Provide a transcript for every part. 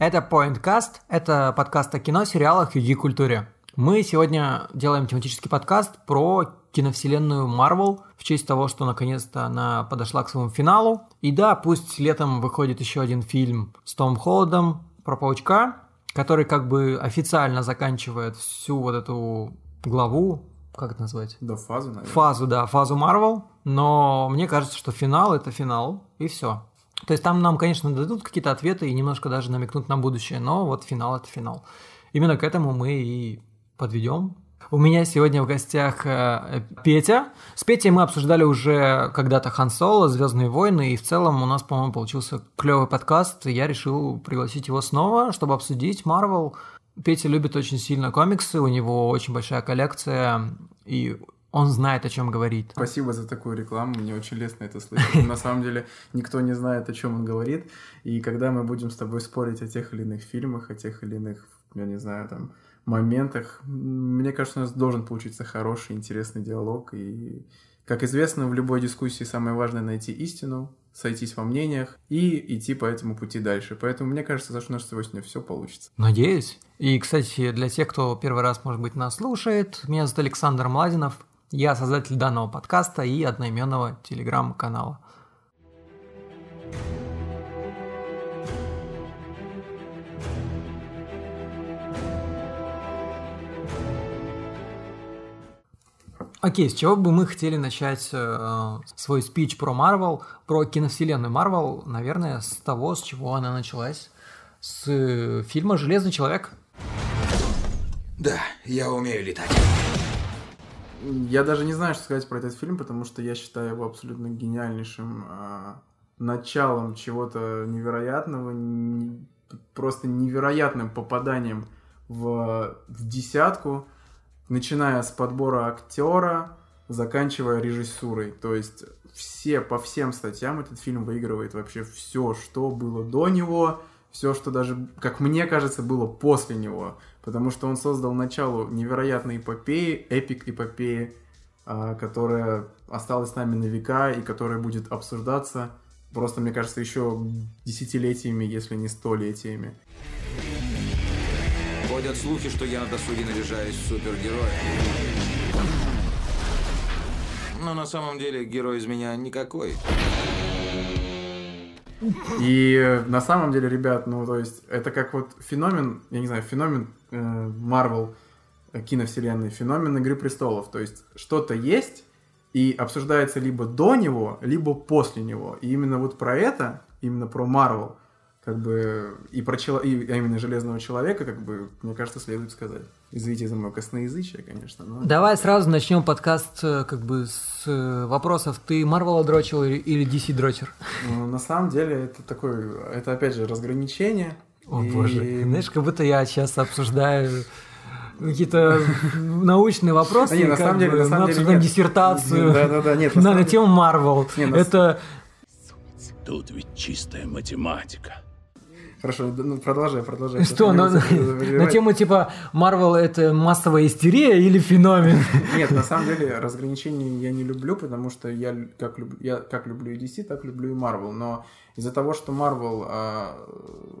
Это Pointcast, это подкаст о кино, сериалах и культуре. Мы сегодня делаем тематический подкаст про киновселенную Marvel в честь того, что наконец-то она подошла к своему финалу. И да, пусть летом выходит еще один фильм с Том Холодом про паучка, который как бы официально заканчивает всю вот эту главу, как это назвать? Да, фазу, наверное. Фазу, да, фазу Marvel. Но мне кажется, что финал это финал, и все. То есть там нам, конечно, дадут какие-то ответы и немножко даже намекнут на будущее, но вот финал это финал. Именно к этому мы и подведем. У меня сегодня в гостях э, Петя. С Петей мы обсуждали уже когда-то Хан Соло, Звездные войны, и в целом у нас, по-моему, получился клевый подкаст. Я решил пригласить его снова, чтобы обсудить Марвел. Петя любит очень сильно комиксы, у него очень большая коллекция, и он знает, о чем говорит. Спасибо за такую рекламу, мне очень лестно это слышать. На самом деле никто не знает, о чем он говорит. И когда мы будем с тобой спорить о тех или иных фильмах, о тех или иных, я не знаю, там, моментах, мне кажется, у нас должен получиться хороший, интересный диалог. И, как известно, в любой дискуссии самое важное найти истину, сойтись во мнениях и идти по этому пути дальше. Поэтому мне кажется, что у нас сегодня все получится. Надеюсь. И, кстати, для тех, кто первый раз, может быть, нас слушает, меня зовут Александр Младинов, я создатель данного подкаста и одноименного телеграм-канала. Окей, с чего бы мы хотели начать э, свой спич про Марвел, про киновселенную Марвел, наверное, с того, с чего она началась, с э, фильма «Железный человек». Да, я умею летать. Я даже не знаю, что сказать про этот фильм, потому что я считаю его абсолютно гениальнейшим э, началом чего-то невероятного, не, просто невероятным попаданием в, в десятку, начиная с подбора актера, заканчивая режиссурой. То есть все по всем статьям этот фильм выигрывает вообще все, что было до него, все, что даже, как мне кажется, было после него потому что он создал начало невероятной эпопеи, эпик эпопеи, а, которая осталась с нами на века и которая будет обсуждаться просто, мне кажется, еще десятилетиями, если не столетиями. Ходят слухи, что я на досуге наряжаюсь супергероем. Но на самом деле герой из меня никакой. И на самом деле, ребят, ну, то есть, это как вот феномен, я не знаю, феномен Марвел э, киновселенной, феномен Игры Престолов. То есть, что-то есть, и обсуждается либо до него, либо после него. И именно вот про это, именно про Марвел, как бы, и про чело... и, а именно Железного Человека, как бы, мне кажется, следует сказать. Извините за мое косноязычие, конечно. Но... Давай сразу начнем подкаст э, как бы с э, вопросов. Ты Марвела дрочил или DC дрочер? Ну, на самом деле это такое, это опять же разграничение. О и... боже, знаешь, как будто я сейчас обсуждаю какие-то научные вопросы, не, на самом деле, на самом деле нет. диссертацию да, да, да, нет, на, на тему Марвел. Это Тут ведь чистая математика. Хорошо, ну продолжай, продолжай. Что, на, на тему типа Марвел это массовая истерия или феномен? Нет, на самом деле разграничений я не люблю, потому что я как, люблю, я как люблю и DC, так люблю и Марвел. Но из-за того, что Марвел а,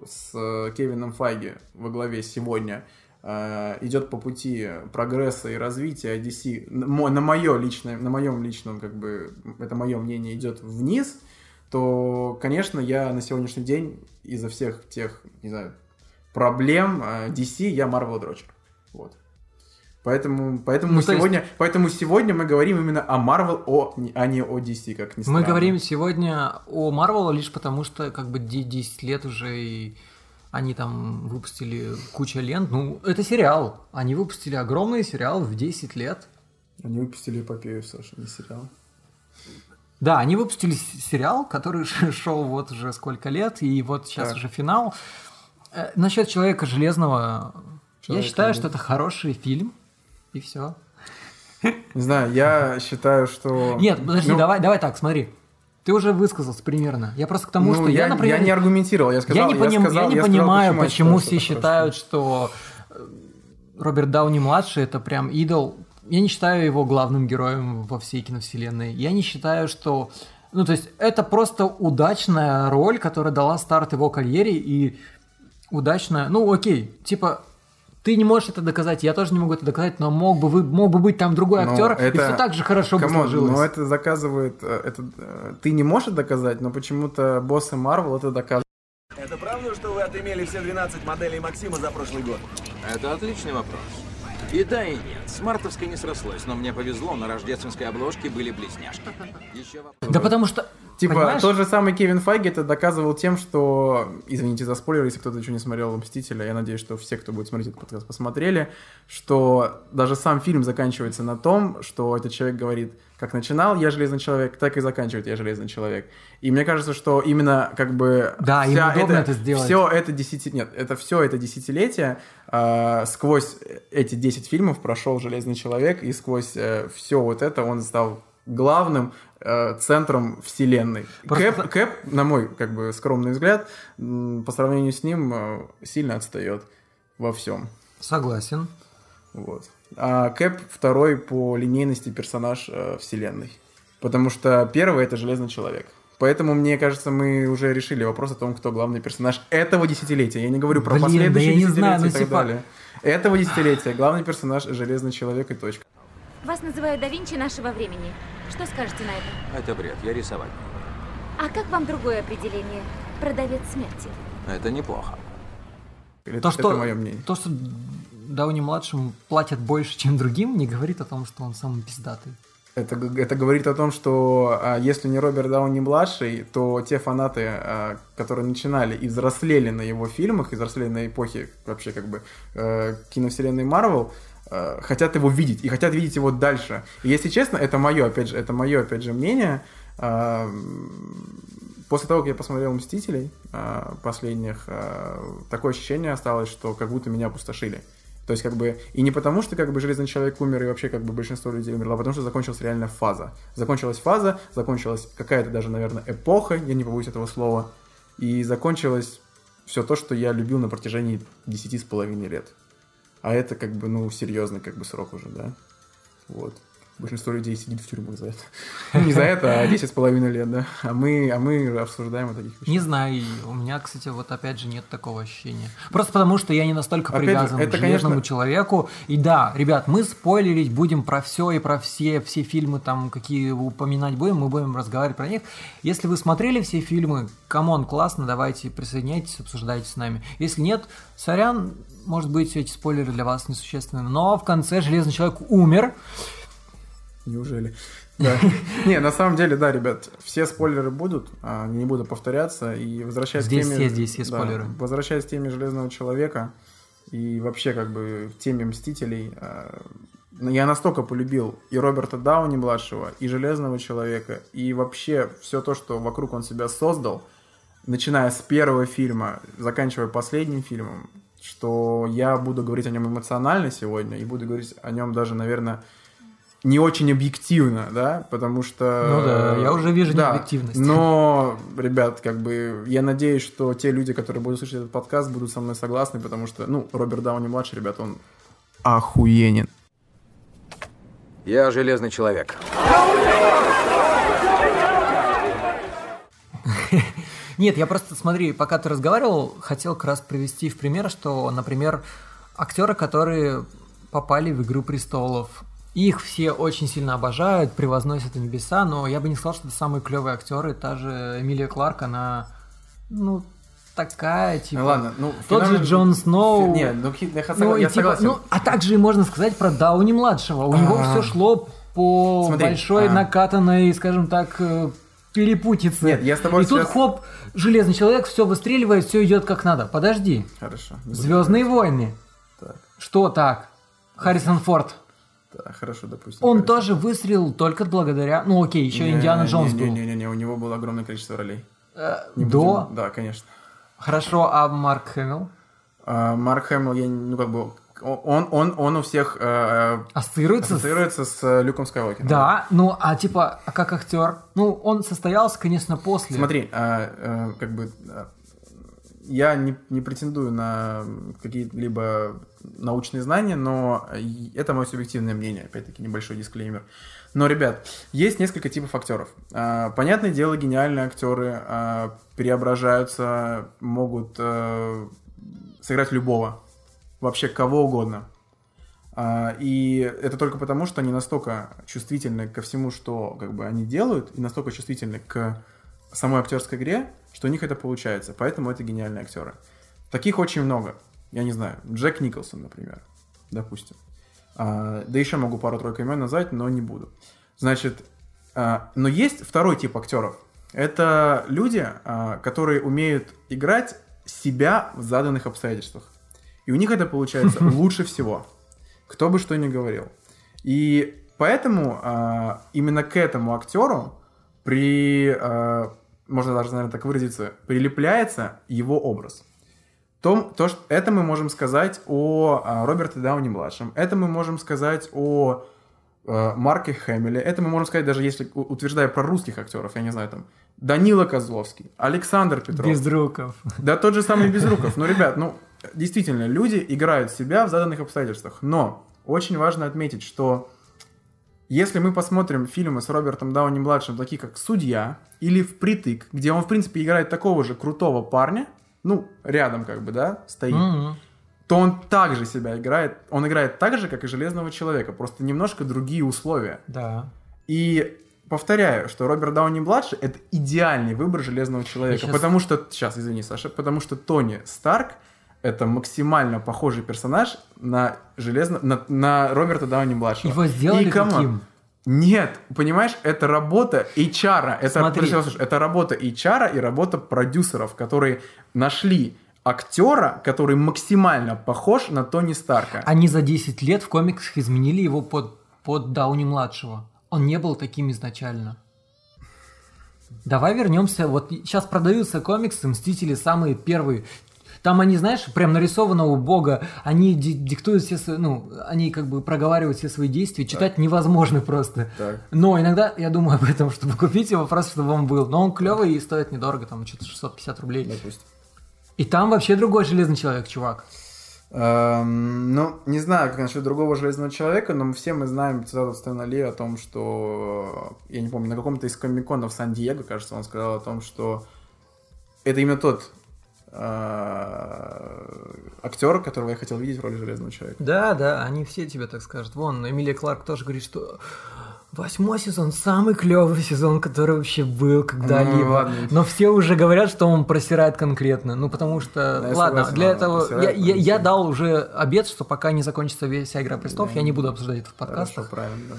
с Кевином Файги во главе сегодня а, идет по пути прогресса и развития, а DC на мое личное, на моем личном, как бы, это мое мнение, идет вниз – то, конечно, я на сегодняшний день из-за всех тех, не знаю, проблем DC я Marvel дрочер. Вот. Поэтому, поэтому, ну, сегодня, есть... поэтому сегодня мы говорим именно о Marvel, о, а не о DC, как ни странно. Мы говорим сегодня о Marvel лишь потому, что как бы 10 лет уже и они там выпустили кучу лент. Ну, это сериал. Они выпустили огромный сериал в 10 лет. Они выпустили эпопею, Саша, не сериал. Да, они выпустили сериал, который шел вот уже сколько лет, и вот сейчас так. уже финал. Э, насчет Человека Железного, Человек я считаю, что это хороший фильм, и все. Не знаю, я считаю, что... Нет, подожди, ну... давай, давай так, смотри. Ты уже высказался примерно. Я просто к тому, ну, что я, я, например... Я не аргументировал, я сказал... Я не, поним... я сказал, я не я понимаю, сказал, почему, почему все считают, что э, Роберт Дауни-младший это прям идол я не считаю его главным героем во всей киновселенной. Я не считаю, что... Ну, то есть, это просто удачная роль, которая дала старт его карьере, и удачно. Ну, окей, типа, ты не можешь это доказать, я тоже не могу это доказать, но мог бы, вы, мог бы быть там другой Но актер, и все так же хорошо бы Come on, сложилось. но это заказывает... э, Это, э, ты не можешь доказать, но почему-то боссы Марвел это доказывают. Это правда, что вы отымели все 12 моделей Максима за прошлый год? Это отличный вопрос. И да, и нет. С мартовской не срослось, но мне повезло, на рождественской обложке были близняшки. Еще вопрос. Да потому что, Типа, понимаешь? тот же самый Кевин Файги это доказывал тем, что, извините за спойлер, если кто-то еще не смотрел «Мстителя», я надеюсь, что все, кто будет смотреть этот подкаст, посмотрели, что даже сам фильм заканчивается на том, что этот человек говорит, как начинал я Железный Человек, так и заканчивает я Железный Человек. И мне кажется, что именно как бы... Да, им удобно это сделать. Все это десяти... Нет, это все это десятилетие а, сквозь эти 10 фильмов прошел Железный Человек, и сквозь все вот это он стал главным э, центром вселенной. Просто- Кэп, Кэп, на мой как бы скромный взгляд, по сравнению с ним э, сильно отстает во всем. Согласен. Вот. А Кэп второй по линейности персонаж э, вселенной. Потому что первый это Железный Человек. Поэтому, мне кажется, мы уже решили вопрос о том, кто главный персонаж этого десятилетия. Я не говорю про Блин, да последующие я не десятилетия знаю, ну и так типа- далее. Этого десятилетия главный персонаж Железный Человек и точка. Вас называют да Винчи нашего времени. Что скажете на это? Это бред, я рисовать. А как вам другое определение? Продавец смерти. Это неплохо. Это, То, что, это мое мнение. то, что Дауни-младшему платят больше, чем другим, не говорит о том, что он самый пиздатый. Это, это говорит о том, что а, если не Роберт Дауни младший, то те фанаты, а, которые начинали и взрослели на его фильмах, и взрослели на эпохе вообще как бы э, киновселенной Марвел, э, хотят его видеть и хотят видеть его дальше. И если честно, это мое, опять же, это мое, опять же, мнение. М, После того, как я посмотрел «Мстителей» а, последних, а, такое ощущение осталось, что как будто меня опустошили. То есть, как бы, и не потому, что как бы Железный Человек умер, и вообще как бы большинство людей умерло, а потому что закончилась реальная фаза. Закончилась фаза, закончилась какая-то даже, наверное, эпоха, я не побоюсь этого слова, и закончилось все то, что я любил на протяжении десяти с половиной лет. А это как бы, ну, серьезный как бы срок уже, да? Вот. Большинство людей сидит в тюрьмах за это. Ну, не за это, а 10 с половиной лет, да? А мы, а мы обсуждаем вот таких вещей. Не знаю, у меня, кстати, вот опять же нет такого ощущения. Просто потому, что я не настолько Опять же, привязан это, к железному конечно- человеку. И да, ребят, мы спойлерить будем про все и про все, все фильмы, там, какие упоминать будем, мы будем разговаривать про них. Если вы смотрели все фильмы, come on, классно, давайте присоединяйтесь, обсуждайте с нами. Если нет, сорян, может быть, эти спойлеры для вас несущественны. Но в конце Железный Человек умер. Неужели? Да. Не, на самом деле, да, ребят, все спойлеры будут, а, не буду повторяться. И возвращаясь Здесь к теме... все, здесь все да, спойлеры. возвращаясь к теме Железного Человека и вообще как бы в теме Мстителей, а, я настолько полюбил и Роберта Дауни-младшего, и Железного Человека, и вообще все то, что вокруг он себя создал, начиная с первого фильма, заканчивая последним фильмом, что я буду говорить о нем эмоционально сегодня, и буду говорить о нем даже, наверное, не очень объективно, да, потому что... Ну да, я уже вижу Да, необъективность. Но, ребят, как бы, я надеюсь, что те люди, которые будут слушать этот подкаст, будут со мной согласны, потому что, ну, Роберт Дауни-младший, ребят, он охуенен. Я железный человек. Нет, я просто, смотри, пока ты разговаривал, хотел как раз привести в пример, что, например, актеры, которые попали в «Игру престолов», их все очень сильно обожают, превозносят на небеса, но я бы не сказал, что это самые клевые актеры. Та же Эмилия Кларк, она, ну, такая, типа... Ну, ладно, ну... Тот же Джон Сноу. Не, ну, я, Ну, согла- и я типа, согласен. ну, а также можно сказать про Дауни младшего. У него А. все шло по Смотри, большой а. накатанной, скажем так, э, перепутице. Нет, я с тобой И тут хоп, железный человек, все выстреливает, все идет как надо. Подожди. Хорошо. Звездные войны. Так, Что так? Харрисон Форд. Так, хорошо, допустим. Он хорошо. тоже выстрелил только благодаря. Ну окей, еще Не, Индиана Джонс не, был. Не, не, не, у него было огромное количество ролей. Э, Не До. будем- Да, конечно. Хорошо, а Марк Хэмилл? А, Марк Хэмилл, я, ну, как бы, он, он, он у всех э, Ассоциируется с ассоциируется с э, Люком Скайуокером. Да, ну а типа, а как актер? Ну, он состоялся, конечно, после. Смотри, а, э, как бы а, я не, не претендую на какие-либо научные знания, но и- это мое субъективное мнение, опять-таки небольшой дисклеймер. Но, ребят, есть несколько типов актеров. А, Понятное дело, гениальные актеры а, преображаются, могут э, сыграть любого. Вообще кого угодно. А, и это только потому, что они настолько чувствительны ко всему, что как бы они делают, и настолько чувствительны к самой актерской игре, что у них это получается. Поэтому это гениальные актеры. Таких очень много. Я не знаю. Джек Николсон, например, допустим. А, да еще могу пару-тройку имен назвать, но не буду. Значит, а, но есть второй тип актеров. Это люди, а, которые умеют играть себя в заданных обстоятельствах. И у них это получается лучше всего. Кто бы что ни говорил. И поэтому а, именно к этому актеру при, а, можно даже, наверное, так выразиться, прилепляется его образ. То, то, что, это мы можем сказать о, о Роберте Дауни-младшем, это мы можем сказать о э, Марке Хэмиле, это мы можем сказать даже если, утверждая про русских актеров, я не знаю, там, Данила Козловский, Александр Петров. Безруков. Да тот же самый Безруков. Ну, ребят, ну, действительно, люди играют себя в заданных обстоятельствах. Но очень важно отметить, что если мы посмотрим фильмы с Робертом Дауни-младшим, такие как «Судья» или «Впритык», где он, в принципе, играет такого же крутого парня, ну, рядом как бы, да, стоит, Мгм. то он также себя играет, он играет так же, как и Железного Человека, просто немножко другие условия. Да. И повторяю, что Роберт Дауни-младший — это идеальный выбор Железного Человека, щас- потому что... Сейчас, извини, Саша. Потому что Тони Старк — это максимально похожий персонаж на, железно... на, на Роберта Дауни-младшего. Его сделали И, come on, таким. Нет, понимаешь, это работа HR. Это, Смотри. слушай, это работа HR и работа продюсеров, которые нашли актера, который максимально похож на Тони Старка. Они за 10 лет в комиксах изменили его под, под Дауни-младшего. Он не был таким изначально. Давай вернемся. Вот сейчас продаются комиксы «Мстители» самые первые. Там они, знаешь, прям нарисованного бога, они ди- диктуют все свои, ну, они как бы проговаривают все свои действия, читать невозможно просто. Так. Но иногда я думаю об этом, чтобы купить его, просто чтобы он был. Но он клевый и стоит недорого, там что-то 650 рублей. Допустим. И там вообще другой железный человек, чувак. Эм, ну, не знаю, как насчет другого Железного Человека, но все мы знаем цитату Стэна Ли о том, что, я не помню, на каком-то из комикона в Сан-Диего, кажется, он сказал о том, что это именно тот э, актер, которого я хотел видеть в роли Железного Человека. Да, да, они все тебе так скажут. Вон, Эмилия Кларк тоже говорит, что восьмой сезон самый клевый сезон, который вообще был когда-либо. Ну. Но все уже говорят, что он просирает конкретно. Ну, потому что, Да, ладно, согласен, для этого я, я- я дал уже обед, что пока не закончится вся Игра Престолов, я не буду обсуждать это в Хорошо, подкастах. правильно, да.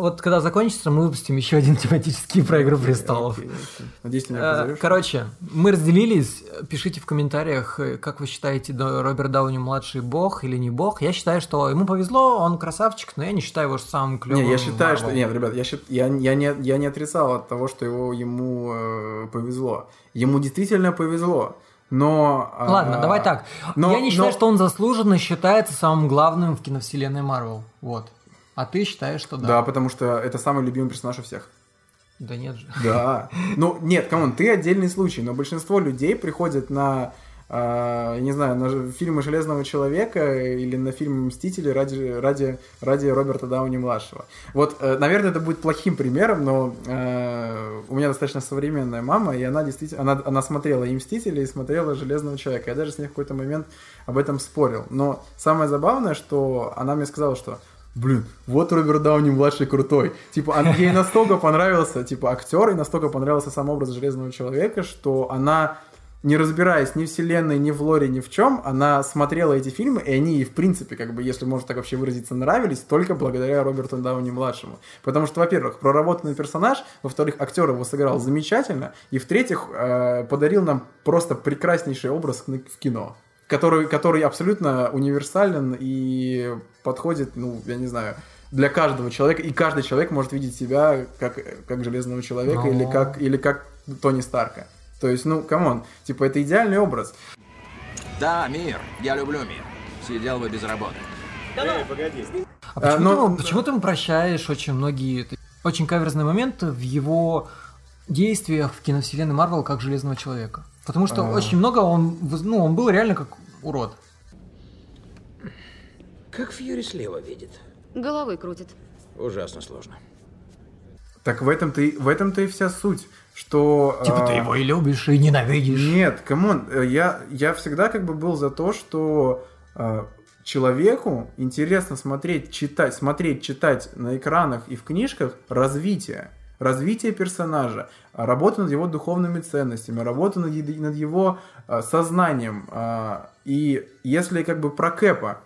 Вот когда закончится, мы выпустим еще один тематический про Игру Престолов. Окей, окей. Надеюсь, ты меня Э, позовешь. Короче, мы разделились. Пишите в комментариях, э, как вы считаете, Роберт Дауни младший бог или не бог. Я считаю, что ему повезло, он красавчик, но я не считаю его самым клевым. Не, я считаю, что... Marvel. Нет, ребят, я, счит- я, я, не, я не отрицал от того, что его, ему э, повезло. Ему действительно повезло. Но... а, Ладно, давай так. но- я не считаю, но- что он заслуженно считается самым главным в киновселенной Марвел. Вот. А ты считаешь, что да? Да, потому что это самый любимый персонаж у всех. Да нет же. Да. Ну, нет, come on, ты отдельный случай, но большинство людей приходят на, я не знаю, на фильмы Железного Человека или на фильмы Мстители ради, ради, ради Роберта Дауни-младшего. Вот, э, наверное, это будет плохим примером, но э, у меня достаточно современная мама, и она действительно, она, она смотрела и Мстители, и смотрела Железного Человека. Я даже с ней в какой-то момент об этом спорил. Но самое забавное, что она мне сказала, что Блин, вот Роберт Дауни младший крутой. Типа, он- ей настолько понравился, типа, актер, и настолько понравился сам образ Железного Человека, что она, не разбираясь ни в вселенной, ни в лоре, ни в чем, она смотрела эти фильмы, и они ей, в принципе, как бы, если можно так вообще выразиться, нравились только благодаря Роберту Дауни младшему. Потому что, во-первых, проработанный персонаж, во-вторых, актер его сыграл замечательно, и в-третьих, э, подарил нам просто прекраснейший образ в кино который, который абсолютно универсален и подходит, ну, я не знаю, для каждого человека, и каждый человек может видеть себя как, как Железного Человека Но- или, как, или как Тони Старка. То есть, ну, come on, типа, это идеальный образ. Да, мир. Я люблю мир. Сидел бы без работы. Эй, погоди. А почему, ну- ты, почему ты ему прощаешь очень многие очень каверзные моменты в его действиях в киновселенной Марвел как Железного Человека? Потому что А. очень много он, ну, он был реально как урод. Как Фьюри слева видит. Головой крутит. Ужасно сложно. Так в этом-то и, в этом-то и вся суть, что... Типа ты а, его и любишь, и ненавидишь. Нет, come on, э, я, я всегда как бы был за то, что э, человеку интересно смотреть, читать, смотреть, читать на экранах и в книжках развитие. Развитие персонажа, а, работа над его духовными ценностями, работа над, над его э, сознанием. А, и если как бы про Кэпа,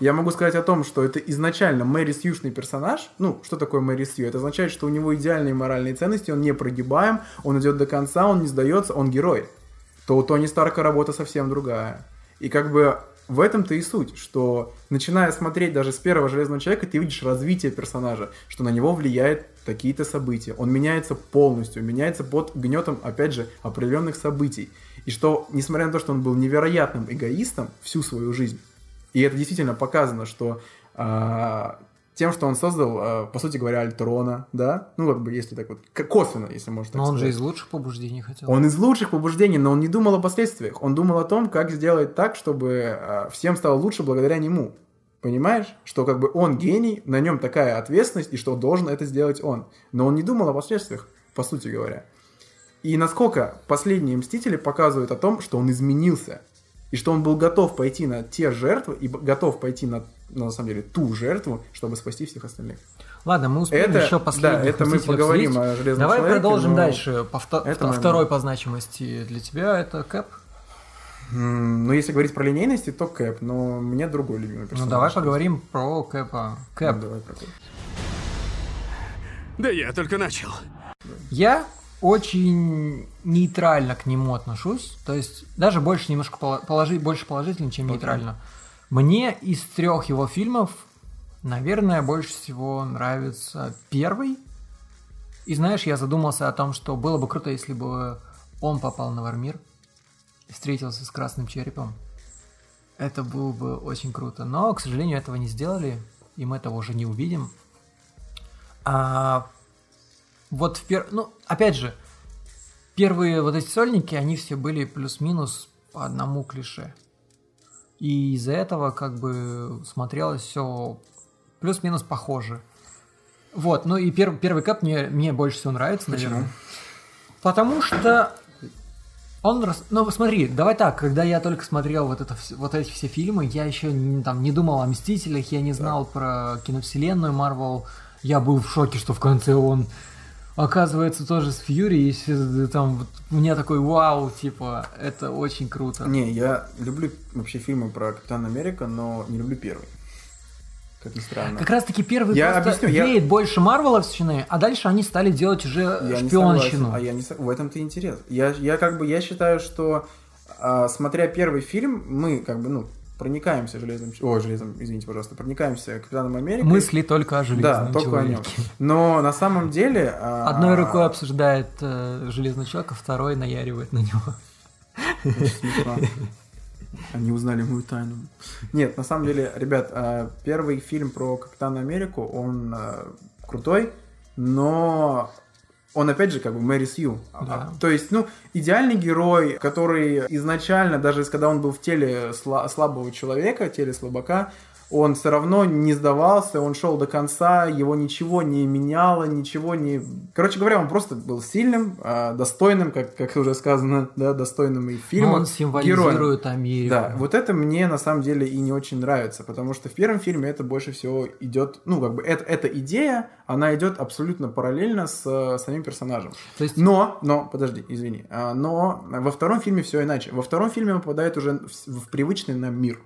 я могу сказать о том, что это изначально Мэри Сьюшный персонаж. Ну, что такое Мэри Сью? Это означает, что у него идеальные моральные ценности, он не прогибаем, он идет до конца, он не сдается, он герой. То у Тони Старка работа совсем другая. И как бы в этом-то и суть, что начиная смотреть даже с первого Железного Человека, ты видишь развитие персонажа, что на него влияет какие-то события. Он меняется полностью, меняется под гнетом, опять же, определенных событий. И что, несмотря на то, что он был невероятным эгоистом всю свою жизнь, и это действительно показано, что а, тем, что он создал, а, по сути говоря, Альтрона, да, ну как бы если так вот, косвенно, если можно так Но он же из лучших побуждений хотел. Он из лучших побуждений, но он не думал о последствиях. Он думал о том, как сделать так, чтобы а, всем стало лучше благодаря нему. Понимаешь? Что как бы он гений, на нем такая ответственность, и что должен это сделать он. Но он не думал о последствиях, по сути говоря. И насколько последние Мстители показывают о том, что он изменился. И что он был готов пойти на те жертвы, и готов пойти на, ну, на самом деле, ту жертву, чтобы спасти всех остальных. Ладно, мы успеем Это- еще последних да, это мы поговорим обсудить. о «Железном Давай человеке», продолжим но дальше. По вто- это мы- Второй по значимости для тебя это Кэп. Ну, если говорить про линейности, то Кэп, но мне другой любимый Ну персонаж. давай поговорим про Кэпа. Кэп. Ну, давай про Кэп. Да я только начал. Я очень нейтрально к нему отношусь, то есть даже больше немножко положи- больше положительно, чем нейтрально. Мне из трех его фильмов, наверное, больше всего нравится первый. И знаешь, я задумался о том, что было бы круто, если бы он попал на Вармир и встретился с красным черепом. Это было бы очень круто. Но, к сожалению, этого не сделали, и мы этого уже не увидим. А вот в пер... Ну, опять же, первые вот эти сольники, они все были плюс-минус по одному клише. И из-за этого как бы смотрелось все плюс-минус похоже. Вот, ну и пер- первый кап мне, мне больше всего нравится, наверное. Потому что он... рас- Ну, смотри, давай так, когда я только смотрел вот, это, вот эти все фильмы, я еще не, там, не думал о Мстителях, я не знал про киновселенную Марвел. Я был в шоке, что в конце он оказывается тоже с Фьюри, и там вот у меня такой вау, типа, это очень круто. Не, я люблю вообще фильмы про Капитана Америка, но не люблю первый. Как ни странно. Как раз таки первый Я просто объясню, я- веет больше Марвеловщины, а дальше они стали делать уже Я шпионщину. А я не В этом-то интерес. Я, я как бы, я считаю, что а, смотря первый фильм, мы как бы, ну, проникаемся железным... Ой, железным, извините, пожалуйста, проникаемся Капитаном Америкой. Мысли только о железном Да, только о нем. человеке. Но на самом деле... а, Одной рукой обсуждает э, железный человек, а второй наяривает на него. Они узнали мою тайну. Нет, на самом деле, ребят, а, первый фильм про Капитана Америку, он а, крутой, но он опять же как бы Мэри Сью. Да. То есть, ну, идеальный герой, который изначально, даже когда он был в теле сла- слабого человека, теле слабака, он все равно не сдавался, он шел до конца, его ничего не меняло, ничего не... Короче говоря, он просто был сильным, а, достойным, как, как уже сказано, да, достойным и фильма. Но он символизирует Америку. Да, вот это мне на самом деле и не очень нравится, потому что в первом фильме это больше всего идет, ну, как бы, это, эта идея, она идет абсолютно параллельно с э, самим персонажем. То есть Но, но, подожди, извини, а, но во втором фильме все иначе. Во втором фильме он попадает уже в, в привычный нам мир.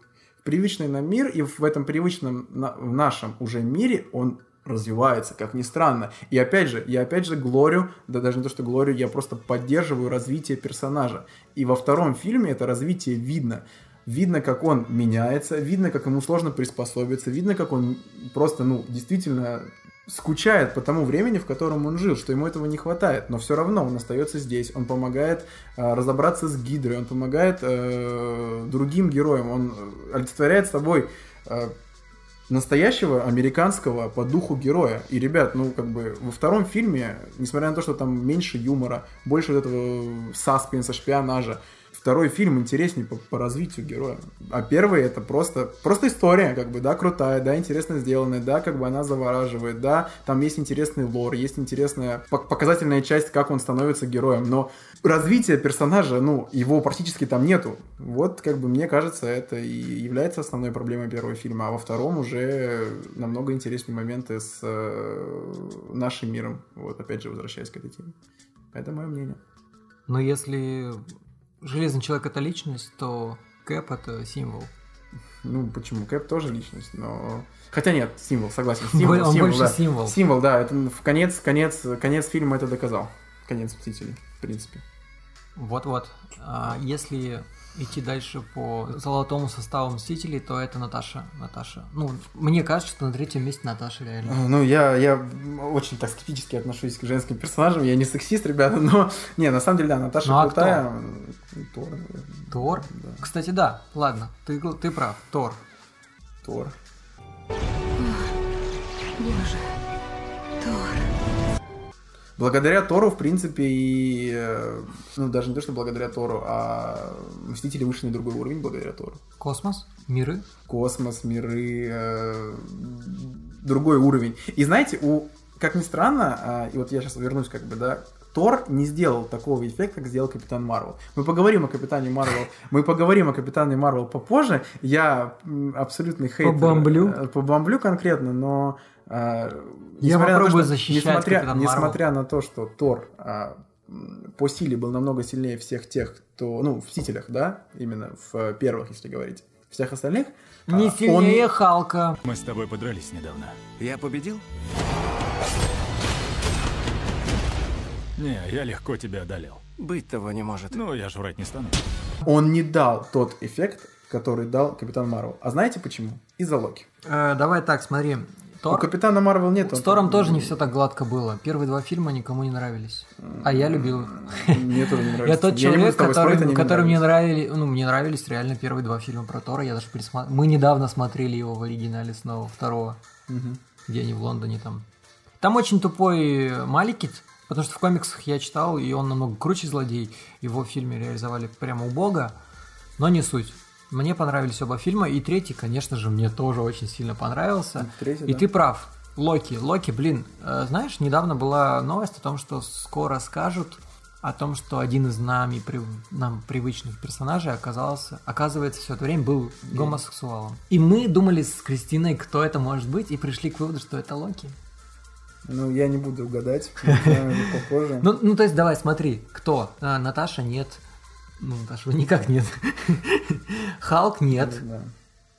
Привычный нам мир, и в этом привычном, в нашем уже мире он развивается, как ни странно. И опять же, я опять же глорю, да даже не то, что глорю, я просто поддерживаю развитие персонажа. И во втором фильме это развитие видно. Видно, как он меняется, видно, как ему сложно приспособиться, видно, как он просто, ну, действительно скучает по тому времени, в котором он жил, что ему этого не хватает, но все равно он остается здесь, он помогает э, разобраться с Гидрой, он помогает э, другим героям, он э, олицетворяет собой э, настоящего американского по духу героя. И, ребят, ну, как бы, во втором фильме, несмотря на то, что там меньше юмора, больше вот этого саспенса, шпионажа, второй фильм интереснее по, по развитию героя. А первый это просто, просто история, как бы, да, крутая, да, интересно сделанная, да, как бы она завораживает, да, там есть интересный лор, есть интересная пок- показательная часть, как он становится героем, но развития персонажа, ну, его практически там нету. Вот, как бы, мне кажется, это и является основной проблемой первого фильма, а во втором уже намного интереснее моменты с э, нашим миром. Вот, опять же, возвращаясь к этой теме. Это мое мнение. Но если Железный человек это личность, то Кэп это символ. Ну, почему? Кэп тоже личность, но... Хотя нет, символ, согласен. Символ, Он символ, больше да. символ. Символ, да, это в конец, конец, конец фильма это доказал. Конец Мстителей, в принципе. Вот-вот. А если идти дальше по золотому составу Мстителей, то это Наташа. Наташа. Ну, мне кажется, что на третьем месте Наташа реально. А, Ну, я, я очень так скептически отношусь к женским персонажам. Я не сексист, ребята, но... Не, на самом деле, да, Наташа Ну, а крутая. Тор, наверное. Тор? Да, Кстати, да, ладно, ты, ты прав, Тор. Тор. Боже. Тор. Благодаря Тору, в принципе, и... э, Ну, даже не то, что благодаря Тору, а Мстители вышли на другой уровень благодаря Тору. Космос? Миры? Космос, миры, э, другой уровень. И знаете, у... Как ни странно, а, и вот я сейчас вернусь как бы, да, Тор не сделал такого эффекта, как сделал Капитан Марвел. Мы поговорим о Капитане Марвел. Мы поговорим о Капитане Марвел попозже. Я абсолютный хейтер. Побомблю. э, Побомблю конкретно, но... э, Я на попробую что- защищать несмотря, несмотря на то, что Тор а, по силе был намного сильнее всех тех, кто... Ну, в Мстителях, да? Именно в первых, если говорить. Всех остальных. Не а, сильнее он- Халка. Мы с тобой подрались недавно. Я победил? Не, я легко тебя одолел. Быть того не может. Ну, я ж врать не стану. он не дал тот эффект, который дал Капитан Марвел. А знаете почему? Из-за Локи. Э, давай так, смотри. У Тор. Капитана Марвел нет. С Тором тоже не все так гладко было. Первые два фильма никому не нравились. А я любил их. Мне тоже не нравится. Я тот человек, который, мне нравились, ну, мне нравились реально первые два фильма про Тора. Я даже пересмотрел. Мы недавно смотрели его в оригинале снова, второго, где они в Лондоне там. Там очень тупой Маликит, потому что в комиксах я читал, и он намного круче злодей. Его в фильме реализовали прямо убого, но не суть. Мне понравились оба фильма, и третий, конечно же, мне тоже очень сильно понравился. Третий, И да. ты прав. Локи, Локи, блин, э, знаешь, недавно была новость о том, что скоро скажут о том, что один из нами, прив- нам привычных персонажей оказался, оказывается, все это время был гомосексуалом. И мы думали с Кристиной, кто это может быть, и пришли к выводу, что это Локи. Ну, я не буду угадать. попозже. Ну, ну, то есть, давай, смотри, кто? А, Наташа нет. Ну, Наташа никак нет. Халк нет. Да.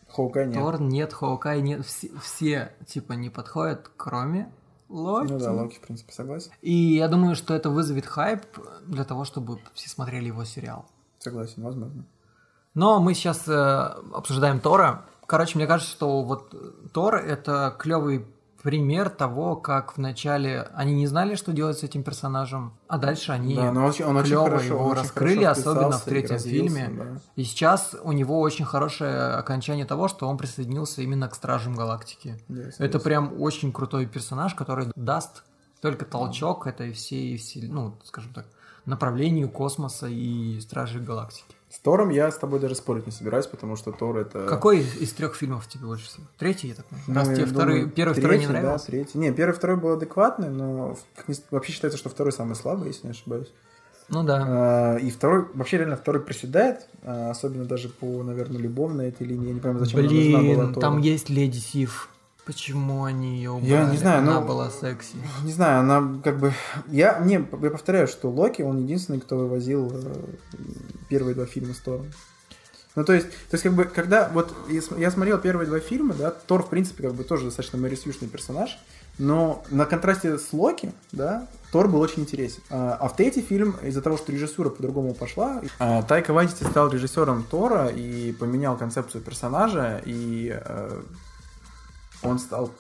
Хоукай нет. Тор нет, Хоукай нет. Все, все, типа, не подходят, кроме Локи. Ну да, Локи, в принципе, согласен. И я думаю, что это вызовет хайп для того, чтобы все смотрели его сериал. Согласен, возможно. Но мы сейчас э, обсуждаем Тора. Короче, мне кажется, что вот Тор это клевый пример того, как вначале они не знали, что делать с этим персонажем, а дальше они Да, но очень- он очень хорошо- его очень раскрыли, хорошо особенно в третьем фильме. да. И сейчас у него очень хорошее окончание того, что он присоединился именно к Стражам Галактики. Да, это согласен. прям очень крутой персонаж, который даст только толчок этой всей, всей, ну, скажем так, направлению космоса и Стражей Галактики. С Тором я с тобой даже спорить не собираюсь, потому что Тор это... Какой из трех фильмов тебе больше всего? Третий, я так понимаю? Ну, Раз тебе второй, первый, второй не третий, нравился? Да, третий. Не, первый, второй был адекватный, но вообще считается, что второй самый слабый, если не ошибаюсь. Ну да. А, И второй, вообще реально второй приседает, а, особенно даже по, наверное, любовной этой линии. Я не понимаю, зачем она нужна была Блин, там есть Леди Сив. Почему они ее убрали? Я не знаю, Она ну- была секси. Не знаю, она как бы... Я, не, я повторяю, что Локи, он единственный, кто вывозил э, первые два фильма с Тором. Ну, то есть, то есть, как бы, когда вот я см- я смотрел первые два фильма, да, Тор, в принципе, как бы тоже достаточно мэрисюшный персонаж, но на контрасте с Локи, да, Тор был очень интересен. А, а в третий фильм, из-за того, что режиссура по-другому пошла, а, Тайка Вайтити стал режиссером Тора и поменял концепцию персонажа, и э, он стал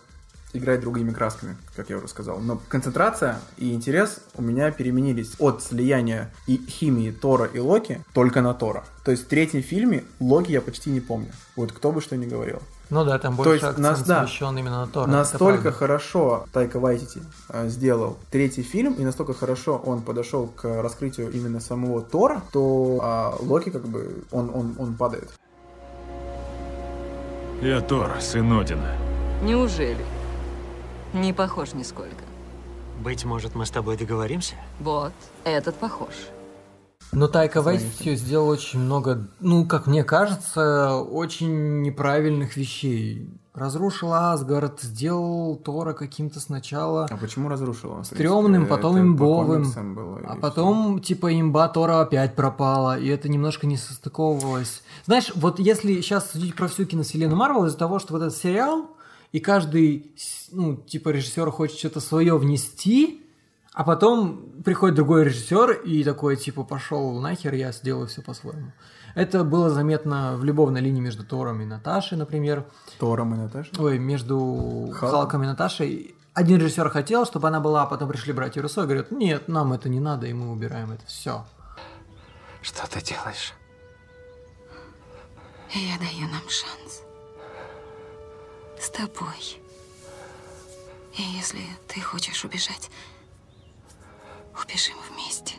играть другими красками, как я уже сказал. Но концентрация и интерес у меня переменились от слияния и химии Тора и Локи только на Тора. То есть в третьем фильме Локи я почти не помню. Вот кто бы что ни говорил. Ну да, там То больше есть акцент нас- да. именно на Тора. Настолько хорошо Тайка Вайтити э, сделал третий фильм, и настолько хорошо он подошел к раскрытию именно самого Тора, то а, Локи как бы он, он, он падает. Я Тор, сын Одина. Неужели? Не похож нисколько. Быть может, мы с тобой договоримся? Вот, этот похож. Но Тайка Вайтити сделал очень много, ну, как мне кажется, очень неправильных вещей. Разрушил Асгард, сделал Тора каким-то сначала А почему разрушил он? стрёмным, потом Это по имбовым. комиксам было, А потом, типа, имба Тора опять пропала, и это немножко не состыковывалось. Знаешь, вот если сейчас судить про всю киновселенную Марвел, из-за того, что вот этот сериал, и каждый, ну, типа, режиссер хочет что-то свое внести, а потом приходит другой режиссер и такой, типа, пошел нахер, я сделаю все по-своему. Это было заметно в любовной линии между Тором и Наташей, например. Тором и Наташей? Ой, между Халком. Халком и Наташей. Один режиссер хотел, чтобы она была, а потом пришли братья Руссо и говорят, нет, нам это не надо, и мы убираем это все. Что ты делаешь? Я даю нам шанс. С тобой. И если ты хочешь убежать, убежим вместе.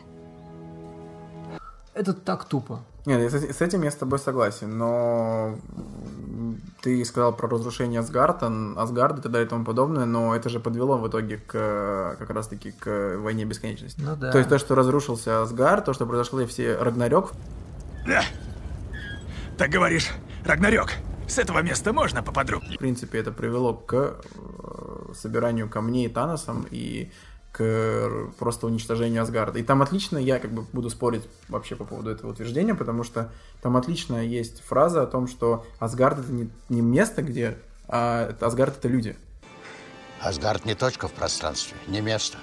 Это так тупо. Нет, с, этим я с тобой согласен, но ты сказал про разрушение Асгарда, Асгарда и так далее и тому подобное, но это же подвело в итоге к как раз таки к войне бесконечности. Ну да. То есть то, что разрушился Асгард, то, что произошло и все Рагнарёк, Да. Так говоришь, Рагнарёк, с этого места можно поподробнее? в принципе, это привело к э, собиранию камней Таносом и к просто уничтожению Асгарда. И там отлично, я как бы буду спорить вообще по поводу этого утверждения, потому что там отлично есть фраза о том, что Асгард это не, не место, где, а Асгард это люди. Асгард не точка в пространстве, не место.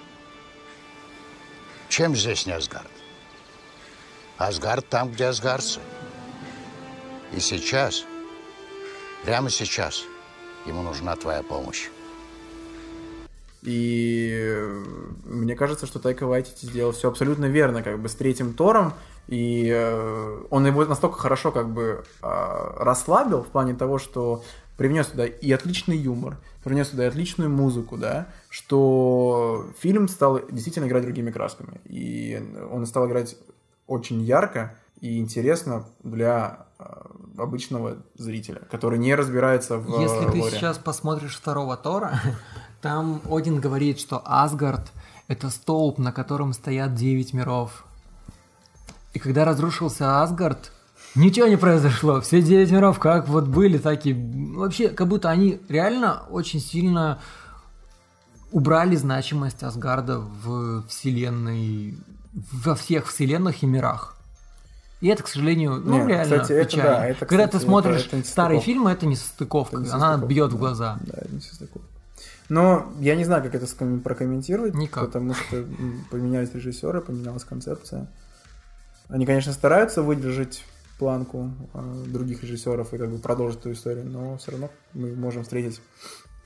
Чем здесь не Асгард? Асгард там, где асгардцы. И сейчас, прямо сейчас, ему нужна твоя помощь. И э, мне кажется, что Тайка Вайтити сделал все абсолютно верно, как бы с третьим Тором, и э, он его настолько хорошо как бы э, расслабил в плане того, что привнес туда и отличный юмор, привнес туда и отличную музыку, да, что фильм стал действительно играть другими красками. И он стал играть очень ярко и интересно для э, обычного зрителя, который не разбирается в Если ты лоре. сейчас посмотришь второго Тора, там Один говорит, что Асгард — это столб, на котором стоят девять миров. И когда разрушился Асгард, ничего не произошло. Все девять миров как вот были, так и... Вообще, как будто они реально очень сильно убрали значимость Асгарда в вселенной, во всех вселенных и мирах. И это, к сожалению, ну, Не, реально кстати, это печально. да, это, Когда кстати, ты смотришь это- это старые фильмы, это не состыковка. Это не Она состыковка, бьет в да. глаза. Да, это не состыковка. Но я не знаю, как это прокомментировать, Никак. потому что поменялись режиссеры, поменялась концепция. Они, конечно, стараются выдержать планку э, других режиссеров и как бы продолжить эту историю, но все равно мы можем встретить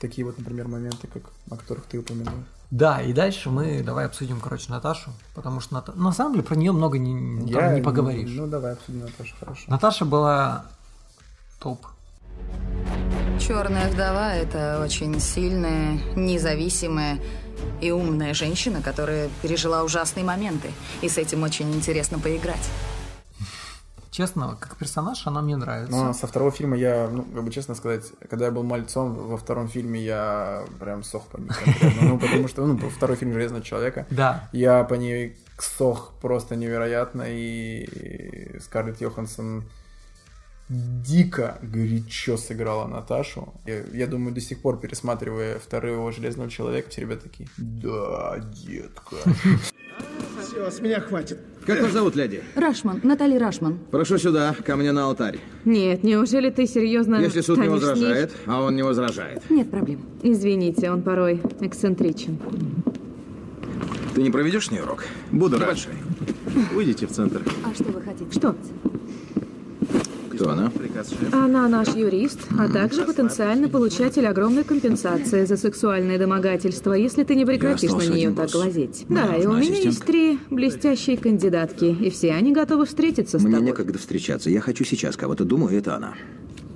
такие вот, например, моменты, как о которых ты упомянул. Да, и дальше мы давай обсудим, короче, Наташу, потому что Ната- на самом деле про нее много не, там не поговоришь. Ну, давай обсудим Наташу, хорошо. Наташа была топ. Черная вдова – это очень сильная, независимая и умная женщина, которая пережила ужасные моменты. И с этим очень интересно поиграть. Честно, как персонаж она мне нравится. Но со второго фильма я, ну, как бы честно сказать, когда я был мальцом, во втором фильме я прям сох по ней. Ну, потому что, ну, второй фильм «Железного человека». Да. Я по ней сох просто невероятно, и Скарлетт Йоханссон дико горячо сыграла Наташу. Я, я думаю, до сих пор, пересматривая второго «Железного человека», все ребята такие, да, детка. Все, с меня хватит. Как вас зовут, леди? Рашман, Наталья Рашман. Прошу сюда, ко мне на алтарь. Нет, неужели ты серьезно Если суд не возражает, а он не возражает. Нет проблем. Извините, он порой эксцентричен. Ты не проведешь с ней урок? Буду рад. Уйдите в центр. А что вы хотите? Что? Кто она? Она наш юрист, а также потенциальный получатель огромной компенсации за сексуальное домогательство, если ты не прекратишь на нее так глазеть. Мне Да, и у меня есть три блестящие кандидатки, и все они готовы встретиться с Мне тобой. некогда встречаться. Я хочу сейчас кого-то. Думаю, это она.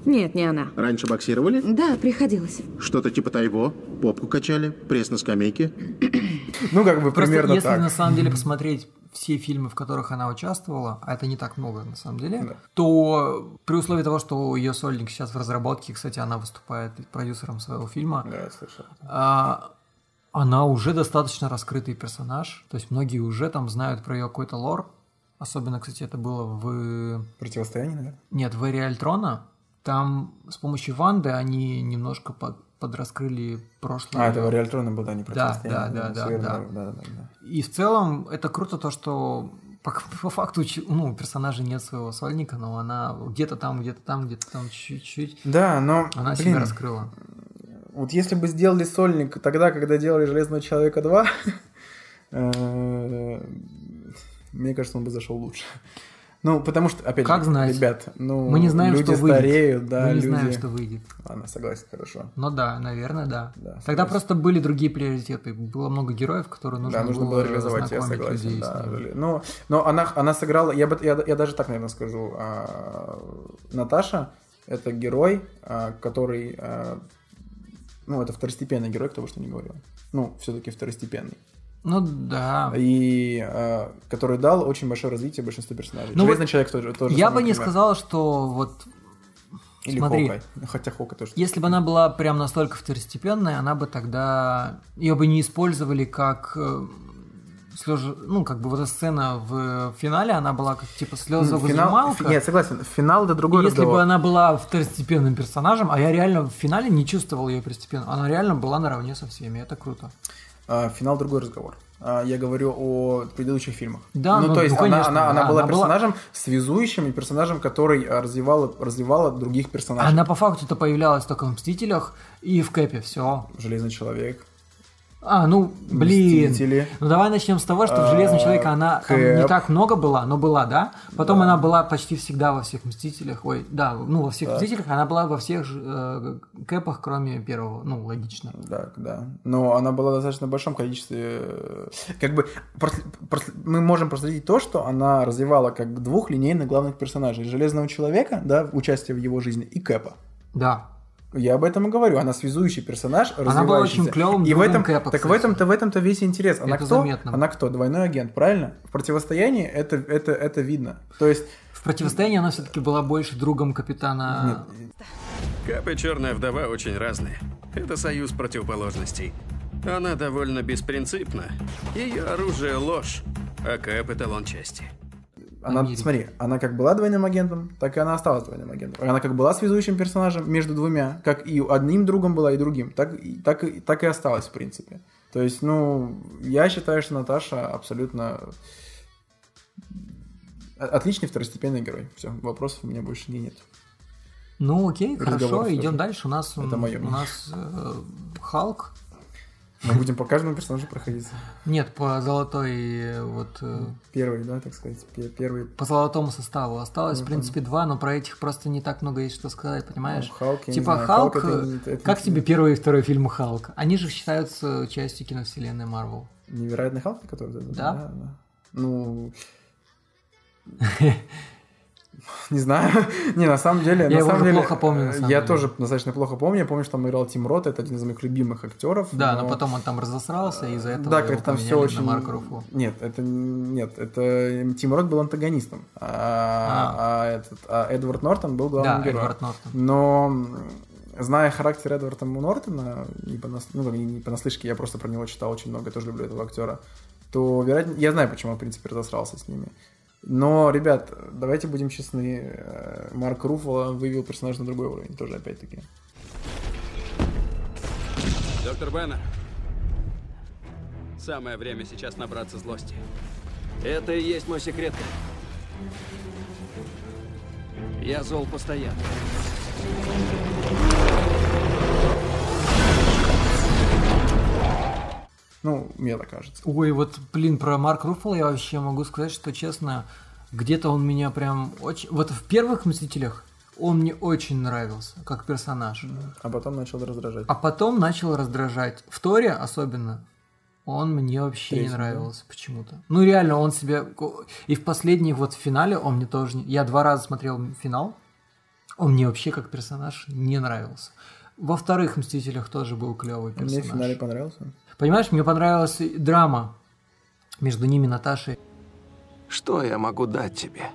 Нет, не она. Раньше боксировали? Да, приходилось. Что-то типа тайво? Попку качали? Пресс на скамейке? Ну, как бы примерно если так. на самом деле посмотреть все фильмы, в которых она участвовала, а это не так много на самом деле, то при условии того, что ее сольник сейчас в разработке, кстати, она выступает продюсером своего фильма, Да, я слышал. а, она уже достаточно раскрытый персонаж, то есть многие уже там знают про ее какой-то лор. Особенно, кстати, это было в... Противостояние, наверное? Нет, в Эре Альтрона. Там с помощью Ванды они немножко под, подраскрыли прошлое. А, это в Альтрона был, да, не Да, противостояние. да, да, да, верно, да. да, да, да. И в целом это круто то, что по, по факту ну, у персонажа нет своего сольника, но она где-то там, где-то там, где-то там чуть-чуть. Да, но, Она блин, себя раскрыла. Вот если бы сделали сольник тогда, когда делали Железного человека 2, э, мне кажется, он бы зашел лучше. Ну, потому что, опять Как же, знать? ребят, ну, Мы не знаем, люди что выйдет. стареют, да, Мы не люди... знаем, что выйдет. Ладно, согласен, хорошо. Ну да, наверное, да. Да, Тогда просто были другие приоритеты. Было много героев, которые нужно, да, нужно было реализовать, я согласен. людей Да. Жили. но, она, она сыграла, я, бы, я, я даже так, наверное, скажу, а, Наташа это герой, а, который, а, ну, это второстепенный герой, кто бы что ни говорил. Ну, все-таки второстепенный. Ну да. И а, который дал очень большое развитие большинству персонажей. Ну Железный вот человек тоже. тоже Я бы не пример. сказал, что вот Или смотри, Хокай. Ну, Хотя Хока тоже. Если бы она была прям настолько второстепенная, она бы тогда ее бы не использовали как э, слёж- ну как бы вот эта сцена в финале, она была как типа Финал, слезовыжималка. фи- нет, согласен. Финал это другой И Если разговор. бы она была второстепенным персонажем, а я реально в финале не чувствовал ее второстепенной, она реально была наравне со всеми, это круто. А, финал другой разговор. А, Я говорю о предыдущих фильмах. Да, ну, ну, то есть ну, она, конечно, она, она да, была она была- персонажем связующим и персонажем, который а, развивала, развивала других персонажей. Она по факту-то появлялась только в Мстителях и в Кэпе, все. Железный человек. А, ну, блин. Мстители. Ну давай начнем с того, что в Железном А, человеке она там не так много была, но была, да? Потом Да. она была почти всегда во всех Мстителях. Ой, да, ну во всех Да. Мстителях она была во всех э, Кэпах, кроме первого. Ну, логично. Да, да. Но она была в достаточно большом количестве. э, Как бы мы можем проследить то, что она развивала как двух линейных главных персонажей: Железного человека, да, участие в его жизни, и Кэпа. Да. Я об этом и говорю. Она связующий персонаж, Она была очень клёвым И в этом, Кэпа, так в этом-то в этом-то весь интерес. Она Это кто? заметно. Она кто? Двойной агент, правильно? В противостоянии это это это видно. То есть В противостоянии она все-таки была больше другом капитана. Кап и Черная Вдова очень разные. Это союз противоположностей. Она довольно беспринципна. Ее оружие — ложь, а Кэп — эталон чести. Она, смотри, она как была двойным агентом, так и она осталась двойным агентом. Она как была связующим персонажем между двумя, как и одним другом была, и другим, так, и- так, и, так и осталась, в принципе. То есть, ну, я считаю, что Наташа абсолютно о- отличный второстепенный герой. Все, вопросов у меня больше не нет. Ну окей, Разговор хорошо, идем дальше. У нас, у нас э, Халк. Мы будем по каждому персонажу проходиться. Нет, по золотой э, вот э, Первый, да, так сказать, пе- первый. по золотому составу осталось, Ну, в принципе, два, но про этих просто не так много есть что сказать, понимаешь? Ну, Халк, я не типа знаю, Халк, Халк это э, не- это как не- тебе первый и второй фильм Халк? Они же считаются частью киновселенной Марвел. Невероятный Халк, который... Да? Ну... Не знаю. Не, на самом деле... Я на его самом деле, плохо помню, Я деле. тоже достаточно плохо помню. Я помню, что там играл Тим Рот. Это один из моих любимых актеров. Да, но потом он там разосрался, и из-за этого Да, его там все очень... на Марка. Нет, это нет, это Тим Рот был антагонистом, а, а этот, а Эдвард Нортон был главным Да, героем. Эдвард Нортон. Но зная характер Эдварда Нортона, не, понас... ну, не понаслышке, я просто про него читал очень много, я тоже люблю этого актера, то, вероятно, я знаю, почему он, в принципе, разосрался с ними. Но, ребят, давайте будем честны, э, Марк Руффало вывел персонаж на другой уровень, тоже опять-таки. Доктор Беннер, самое время сейчас набраться злости. Это и есть мой секрет. Я зол постоянно. Ну, мне так кажется. Ой, вот, блин, про Марк Руффало я вообще могу сказать, что, честно, где-то он меня прям очень... Вот в первых «Мстителях» он мне очень нравился, как персонаж. А потом начал раздражать. А потом начал раздражать. В Торе особенно он мне вообще не Третьем, да? нравился почему-то. Ну, реально, он себя... И в последней вот в финале он мне тоже... не- Я два раза смотрел финал. Он мне вообще как персонаж не нравился. Во вторых «Мстителях» тоже был клевый персонаж. Мне в финале понравился. Понимаешь, мне понравилась драма между ними, Наташей. Что я могу дать тебе?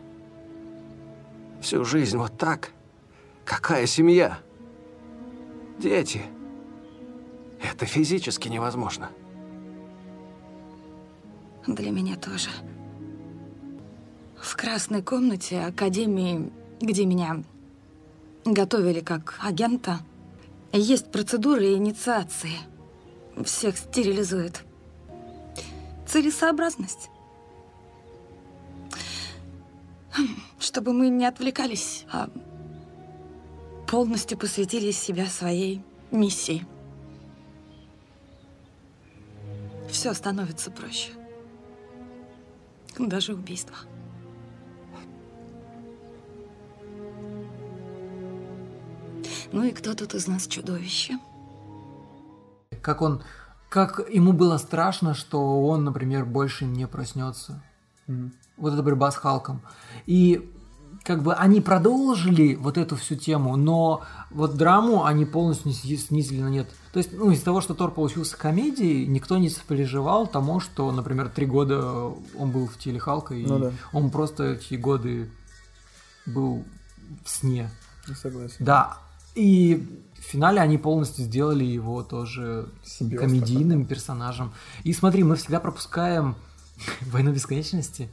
Всю жизнь вот так? Какая семья? Дети. Это физически невозможно. Для меня тоже. В красной комнате Академии, где меня готовили как агента, есть процедуры инициации. Всех стерилизуют. Целесообразность. Чтобы мы не отвлекались, а полностью посвятили себя своей миссии. Все становится проще. Даже убийство. Ну и кто тут из нас чудовище? Как он, как ему было страшно, что он, например, больше не проснется. Мгм. Вот эта борьба с Халком. И как бы они продолжили вот эту всю тему, но вот драму они полностью снизили- на нет. То есть, ну, из-за того, что Тор получился комедией, никто не сопереживал тому, что, например, три года он был в теле Халка, и Ну да. он просто эти годы был в сне. Не согласен. Да. И в финале они полностью сделали его тоже Симбиоз комедийным персонажем. И смотри, мы всегда пропускаем «Войну бесконечности».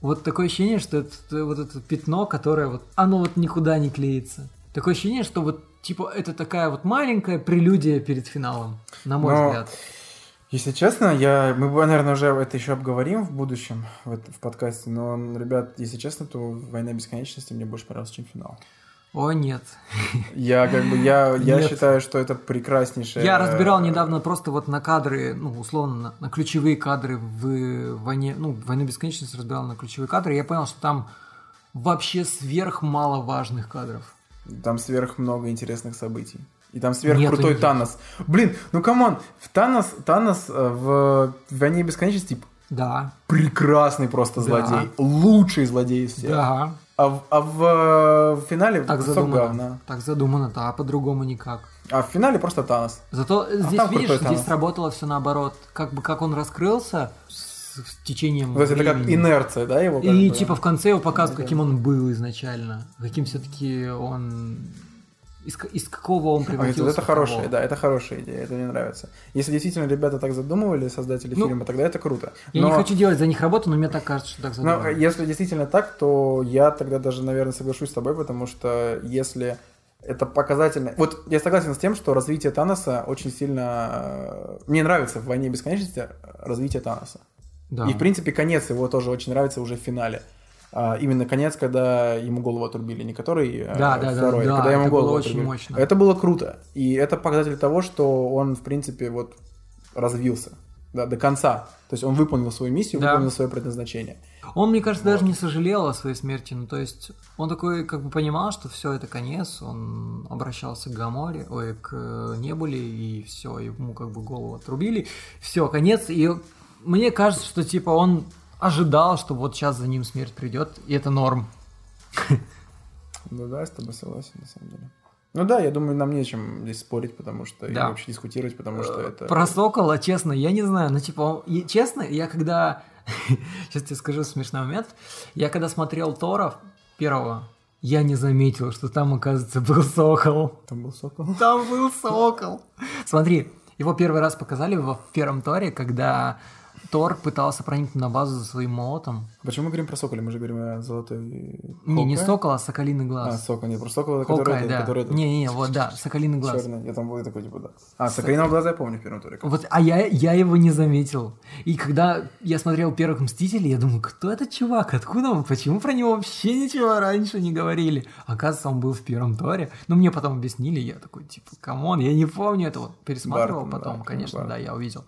Вот такое ощущение, что это вот это пятно, которое вот, оно вот никуда не клеится. Такое ощущение, что вот типа это такая вот маленькая прелюдия перед финалом, на мой Но, взгляд. Если честно, я, мы, наверное, уже это еще обговорим в будущем в, в подкасте, но, ребят, если честно, то «Война бесконечности» мне больше понравился, чем финал. О, нет. Я как бы, я, я Нет. считаю, что это прекраснейшее... Я разбирал недавно просто вот на кадры, ну, условно, на, на ключевые кадры в войне, ну, «Войну бесконечности» разбирал на ключевые кадры, и я понял, что там вообще сверх мало важных кадров. Там сверх много интересных событий. И там сверх Нету. Танос. Блин, ну come on, в Танос, Танос э, в «Войне бесконечности» Да. прекрасный просто Да. злодей. Лучший злодей из всех. Да. А, в, а в, э, в финале Так задумано. говна. Так задумано, да, а по-другому никак. А в финале просто Танос. Зато здесь, А там видишь, здесь Танос. сработало все наоборот. Как бы как он раскрылся с, с течением То есть это как времени. инерция, да, его? И бы? типа в конце его показывают, каким он был изначально. Каким все-таки он... Из, из какого он превратился это, это в хорошая, да, это хорошая идея, это мне нравится. Если действительно ребята так задумывали, создатели Ну, фильма, тогда это круто. Я Но- не хочу делать за них работу, но мне так кажется, что так Но задумано. если действительно так, то я тогда даже, наверное, соглашусь с тобой, потому что если это показательно... Вот я согласен с тем, что развитие Таноса очень сильно... э, Мне нравится в «Войне бесконечности» развитие Таноса. Да. И, в принципе, конец его тоже очень нравится уже в финале. А, именно конец, когда ему голову отрубили, не который Да, да, да, второй, а да, когда ему это голову было очень отрубили. мощно. Это было круто. И это показатель того, что он, в принципе, вот развился да, до конца. То есть он выполнил свою миссию, Да. выполнил свое предназначение. Он, мне кажется, даже не сожалел о своей смерти. Ну, то есть, он такой, как бы понимал, что все это конец. Он обращался к Гаморе, ой, к э, Небуле, и все, ему как бы голову отрубили. Все, конец. И мне кажется, что типа он ожидал, что вот сейчас за ним смерть придет, и это норм. Ну да, я с тобой согласен, на самом деле. Ну да, я думаю, нам нечем здесь спорить, потому что и Да. вообще дискутировать, потому что это... Про Сокола, честно, я не знаю. Ну, типа, и- честно, я когда... Сейчас тебе скажу смешной момент. Я когда смотрел Тора первого, я не заметил, что там, оказывается, был Сокол. Там был Сокол? Там был Сокол. Смотри, его первый раз показали во первом Торе, когда Тор пытался проникнуть на базу за своим молотом. Почему мы говорим про Соколя? Мы же говорим о золотой... Не, не? Сокол, а Соколиный А, глаз. Сокол, не про Сокола, Hawkeye, который... да. который Не-не-не, вот, да, Соколиный глаз. Черный, я там был такой, типа, да. А, Соколиного глаза я помню в первом Торе. Вот, а я, я его не заметил. И когда я смотрел первых Мстителей, я думаю, кто этот чувак? Откуда он? Почему про него вообще ничего раньше не говорили? Оказывается, он был в первом Торе. Ну, мне потом объяснили, я такой, типа, come on, я не помню этого. Пересматривал Бартон, потом, да, конечно, Бартон. да, я увидел.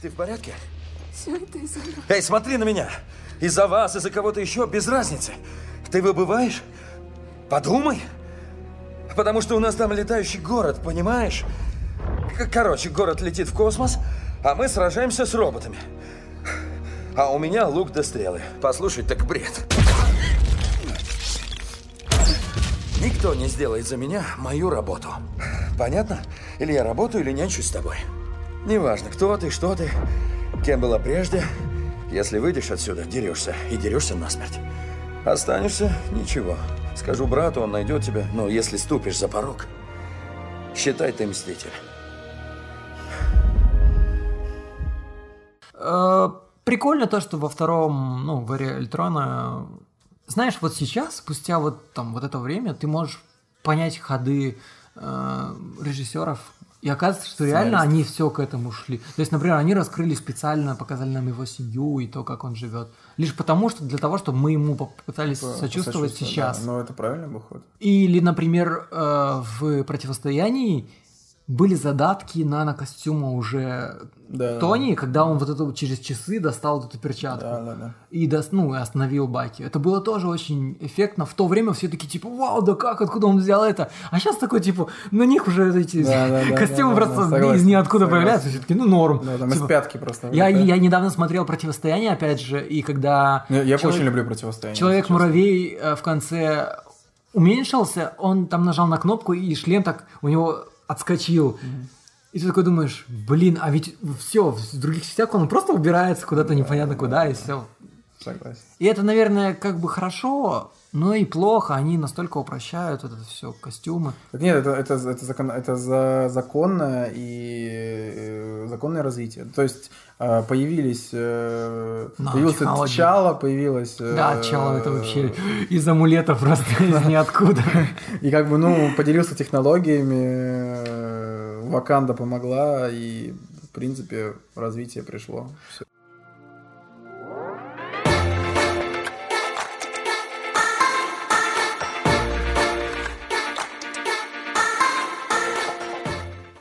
Ты в порядке? Все это из-за нас. Эй, смотри на меня. Из-за вас, из-за кого-то еще, без разницы. Ты выбываешь? Подумай. Потому что у нас там летающий город, понимаешь? Короче, город летит в космос, а мы сражаемся с роботами. А у меня лук до стрелы. Послушай, так бред. Ник, никто не сделает за меня мою работу. Понятно? Или я работаю, или нянчусь с тобой. Неважно, кто ты, что ты, кем была прежде. Если выйдешь отсюда, дерешься. И дерешься насмерть. Останешься – ничего. Скажу брату, он найдет тебя. Но если ступишь за порог, считай ты мститель. Э, Прикольно то, что во втором, ну, в Эре Эльтрона, знаешь, вот сейчас, спустя вот там вот это время, ты можешь понять ходы э, режиссеров, и оказывается, что реально они все к этому шли. То есть, например, они раскрыли специально, показали нам его семью и то, как он живет. Лишь потому, что для того, чтобы мы ему попытались По- сочувствовать посочувствовать, сейчас. да. Ну, это правильный был ход. Или, например, э, в противостоянии были задатки нано-костюма уже Да. Тони, когда он вот это через часы достал эту перчатку Да, да, да. и дос- ну, и остановил Баки. Это было тоже очень эффектно. В то время все такие типа, вау, да как, откуда он взял это? А сейчас такой типа, на них уже эти Да, да, да, костюмы да, да, просто да, согласен, из ниоткуда согласен. появляются. Все таки ну норм. Да, там из Типа, пятки просто Я, я недавно смотрел противостояние, опять же, и когда Я- я человек- очень люблю противостояние, Человек-муравей э, в конце уменьшился, он там нажал на кнопку, и шлем так у него отскочил. И ты такой думаешь, блин, а ведь все, в других частях он просто убирается куда-то непонятно куда, и все. Согласен. И это, наверное, как бы хорошо, но и плохо. Они настолько упрощают это все, костюмы. Так Нет, это, это, это, закон, это за, законное и э, законное развитие. То есть э, появились, э, Да, появился технологии. Чало, появилось... э, Да, Чало это вообще из амулета просто из ниоткуда. И как бы, ну, поделился технологиями, э, Ваканда помогла, и, в принципе, развитие пришло. Всё.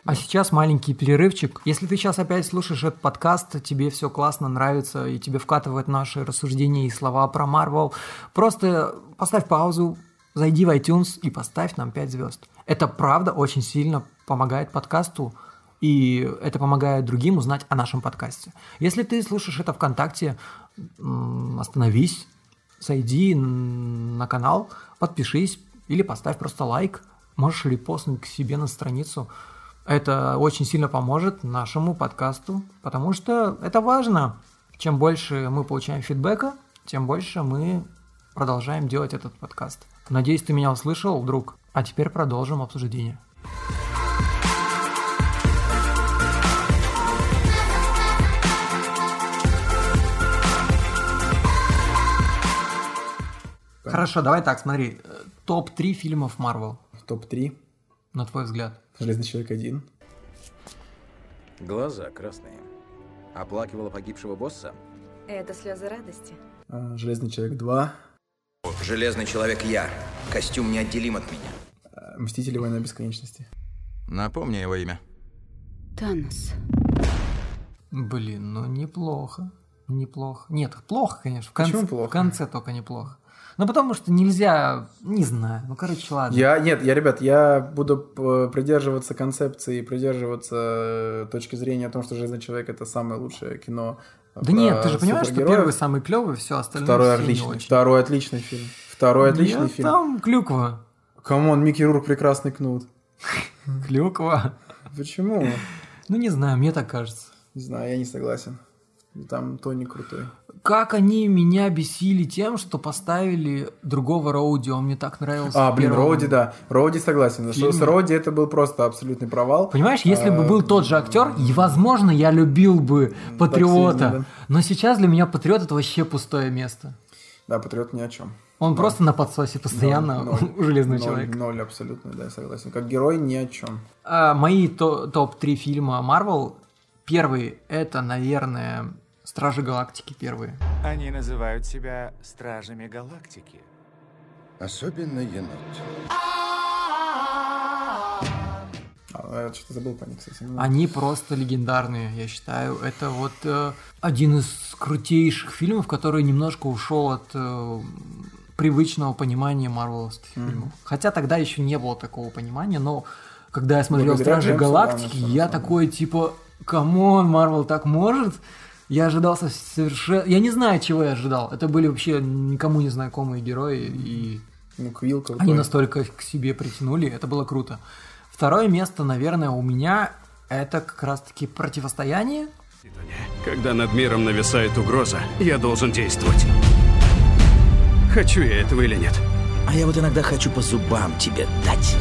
А сейчас маленький перерывчик. Если ты сейчас опять слушаешь этот подкаст, тебе все классно нравится, и тебе вкатывают наши рассуждения и слова про Марвел, просто поставь паузу, зайди в iTunes и поставь нам 5 звезд. Это правда очень сильно помогает подкасту, и это помогает другим узнать о нашем подкасте. Если ты слушаешь это ВКонтакте, остановись, зайди на канал, подпишись или поставь просто лайк. Можешь репостнуть к себе на страницу. Это очень сильно поможет нашему подкасту, потому что это важно. Чем больше мы получаем фидбэка, тем больше мы продолжаем делать этот подкаст. Надеюсь, ты меня услышал, друг. А теперь продолжим обсуждение. Хорошо, давай так, смотри. Э, Топ-3 фильмов Марвел. Топ-3. На твой взгляд. Железный человек один. Глаза красные. Оплакивала погибшего босса? Это слезы радости. А, Железный человек 2. Железный человек я. Костюм неотделим от меня. а, Мстители война бесконечности. Напомни его имя. Танос. Блин, ну неплохо. Неплохо. Нет, плохо, конечно. В конце, Почему плохо? В конце только неплохо. Ну, потому что нельзя, не знаю, ну, короче, ладно. Я, нет, я, ребят, я буду п- придерживаться концепции, придерживаться э, точки зрения о том, что «Железный человек» — это самое лучшее кино Да про нет, ты же понимаешь, что первый самый клевый, все остальное Второй отличный, второй отличный фильм. Второй отличный Нет, фильм. там клюква. Come on, Микки Рурк прекрасный кнут. Клюква. Почему? Ну, не знаю, мне так кажется. Не знаю, я не согласен. Там Тони крутой. Как они меня бесили тем, что поставили другого Роуди, он мне так нравился. А, блин, первом Роуди, да. Роуди согласен. Что с. Роуди это был просто абсолютный провал. Понимаешь, если бы А, был тот же актер, и, возможно, я любил бы Патриота. сильно, да. Но сейчас для меня Патриот это вообще пустое место. Да, Патриот ни о чем. Он Ноль. просто на подсосе постоянно Ноль, у Железного ноль, человека. Ноль, абсолютно, да, согласен. Как герой ни о чем. А, мои то- топ-3 фильма Марвел. Первый это, наверное, Стражи Галактики первые. Они называют себя Стражами Галактики. Особенно енот. А, я что-то забыл по ним, кстати. Они просто легендарные, я считаю. Это вот э, один из крутейших фильмов, который немножко ушел от э, привычного понимания марвеловских Мгм. фильмов. Хотя тогда еще не было такого понимания, но когда я смотрел Благодаря Стражи Джеймсу Галактики, я такой типа, come on, Марвел так может? Я ожидал совершенно... Я не знаю, чего я ожидал. Это были вообще никому не знакомые герои, и Ну, Квилл крутой. Они настолько к себе притянули, это было круто. Второе место, наверное, у меня это как раз-таки противостояние. Когда над миром нависает угроза, я должен действовать. Хочу я этого или нет? А я вот иногда хочу по зубам тебе дать.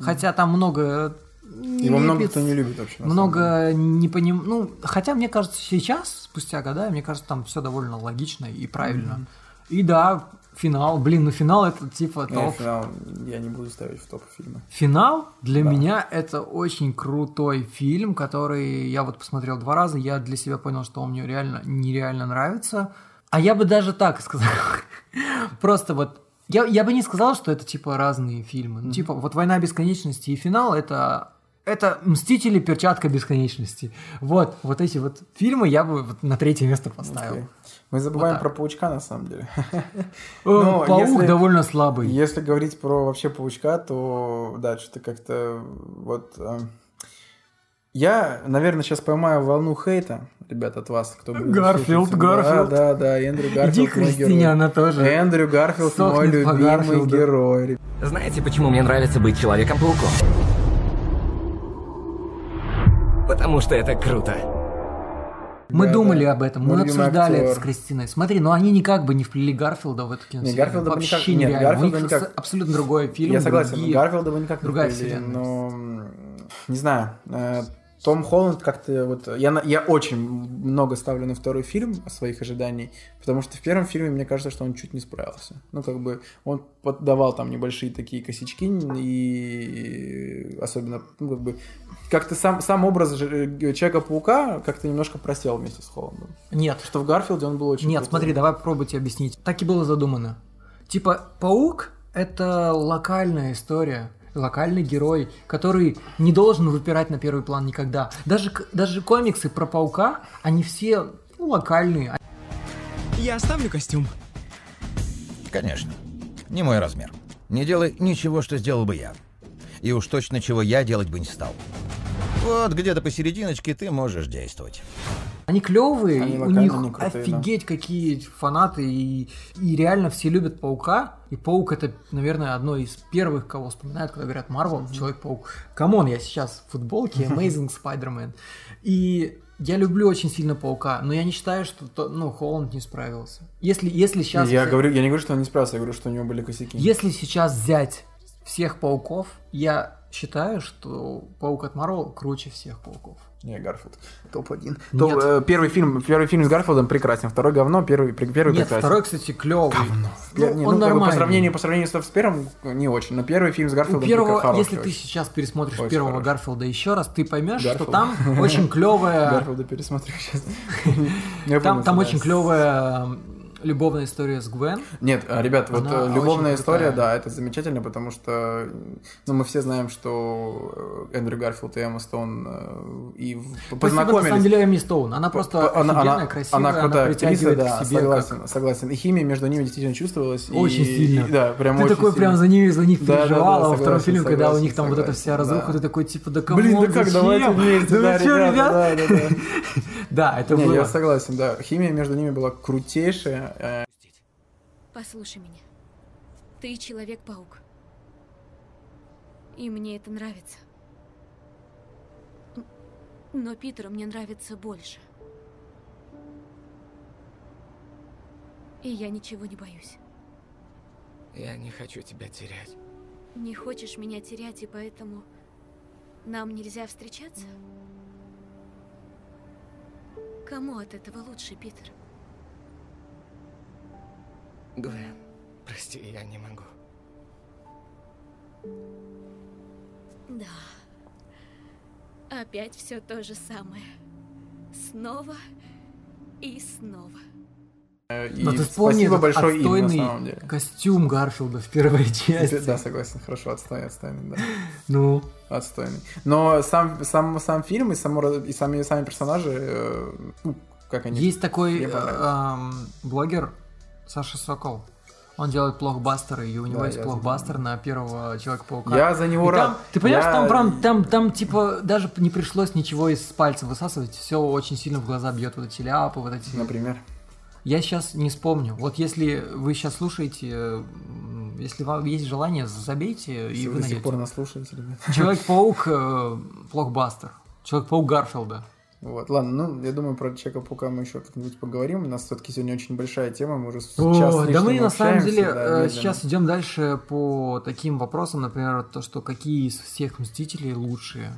Хотя там много Его много кто не любит вообще. много не поним... Ну, хотя мне кажется, сейчас, спустя года, мне кажется, там все довольно логично и правильно. И да, финал, блин, ну финал это типа. Не, топ. финал я не буду ставить в топ фильма. Финал для Да. меня это очень крутой фильм, который я вот посмотрел два раза, я для себя понял, что он мне реально нереально нравится. А я бы даже так сказал. Просто вот я, я бы не сказал, что это типа разные фильмы. Ну, типа, вот война бесконечности и финал это. Это Мстители, перчатка бесконечности. Вот, вот эти вот фильмы я бы вот на третье место поставил. Окей. Мы забываем Вот про паучка на самом деле. Но Паук довольно слабый. Если говорить про вообще паучка, то да, что-то как-то вот. э, Я, наверное, сейчас поймаю волну хейта, ребят, от вас, кто будет Гарфилд, слушать. Гарфилд. Да, да, да, Эндрю Гарфилд. Иди, мой Кристине, герой. она тоже Эндрю Гарфилд мой любимый герой. Знаете, почему мне нравится быть Человеком-пауком? Потому что это круто. Мы Да, думали да. об этом, мы любимый обсуждали это актер. с Кристиной. Смотри, но они никак бы не вплели Гарфилда в эту киновселенную. Гарфилда Вообще никак- нет, нереально. У Гарфилда них никак- абсолютно другой фильм. Я согласен, другие- Гарфилда бы никак не другая вплели, вселенная. но не знаю. Э, Том Холланд как-то вот я я очень много ставлю на второй фильм своих ожиданий, потому что в первом фильме мне кажется, что он чуть не справился. Ну как бы он поддавал там небольшие такие косячки и особенно ну, как бы как-то сам сам образ же- Человека-паука как-то немножко просел вместе с Холландом. Нет. Что в Гарфилде он был очень Нет, крутой. смотри, давай попробуйте объяснить. Так и было задумано. Типа, паук — это локальная история, локальный герой, который не должен выпирать на первый план никогда. Даже, даже комиксы про паука, они все ну, локальные. Я оставлю костюм. Конечно. Не мой размер. Не делай ничего, что сделал бы я. И уж точно чего я делать бы не стал. Вот где-то посерединочке ты можешь действовать. Они клевые, Они у них крутые, да. офигеть какие фанаты, и, и реально все любят Паука. И Паук это, наверное, одно из первых, кого вспоминают, когда говорят Марвел, Человек-паук. Come on, я сейчас в футболке Amazing Spider-Man. И я люблю очень сильно Паука, но я не считаю, что то- ну, Холланд не справился. Если, если сейчас... Я говорю, я не говорю, что он не справился, я говорю, что у него были косяки. Если сейчас взять всех пауков, я считаю, что Паук от Марвел круче всех пауков. Не, Гарфилд. Топ-1. Нет. Топ, э, первый, фильм, первый фильм с Гарфилдом прекрасен, второй говно, первый, первый Нет, прекрасен. второй, кстати, клевый. Пер- Ну, не, он ну, нормальный. по сравнению, по сравнению с, первым не очень, но первый фильм с У Гарфилдом первого, хороший если ты сейчас пересмотришь Очень первого хороший. Гарфилда еще раз, ты поймешь, что Гарфилд. там очень клевая. Гарфилда пересмотрю сейчас. Там, очень клевая любовная история с Гвен. Нет, а, ребят, вот Она э, любовная история, да, это замечательно, потому что ну, мы все знаем, что э, Эндрю Гарфилд и Эмма Стоун э, и познакомились. на самом деле, Эми Стоун. Она просто она, офигенная, она- красивая, она актриса, притягивает да, к себе. согласен, как- согласен. И химия между ними действительно чувствовалась. и- Очень сильно. и- да, прям ты очень такой сильно. прям за ними, за них Да, да, да, переживал, а во втором согласен, фильме, когда у согласен, них там вот эта согласен, вся разруха, да. ты такой типа, да Блин, come on, да как, зачем? давайте вместе, Да да, ребята, ребят? да, да, да. Да, это было. я согласен, да. Химия между ними была крутейшая. Э, Послушай меня. Ты Человек-паук. И мне это нравится. Но Питеру мне нравится больше. И я ничего не боюсь. Я не хочу тебя терять. Не хочешь меня терять, и поэтому нам нельзя встречаться? Кому от этого лучше, Питер? Гвен, прости, я не могу. Да. Опять все то же самое. Снова и снова. э, И Но ты вспомни спасибо этот большое им, на отстойный самом деле. костюм Гарфилда в первой части. Да, согласен, хорошо, отстойный, отстойный, да. Ну. Отстойный. Но сам, сам, сам фильм и, само, и сами, сами персонажи, э, ну, как они... Есть такой понравились. эм, блогер Саша Сокол. Он делает плохбастеры, и у него Да, есть я плохбастер на первого Человека-паука. Я за него И там- рад. ты понимаешь, Я- там, прям, там, там, типа, даже не пришлось ничего из пальца высасывать, все очень сильно в глаза бьет, вот эти ляпы, вот эти... Например? Я сейчас не вспомню. Вот если вы сейчас слушаете, если вам есть желание, забейте, Если и вы вы до сих найдете. пор нас слушаете, ребят. Человек-паук, э, блокбастер. Человек-паук Гарфилда. Вот, ладно, ну, я думаю, про Человека-паука мы еще как-нибудь поговорим. У нас все-таки сегодня очень большая тема, мы уже с О, да мы на самом деле да, э, медленно. сейчас идем дальше по таким вопросам, например, то, что какие из всех Мстителей лучшие,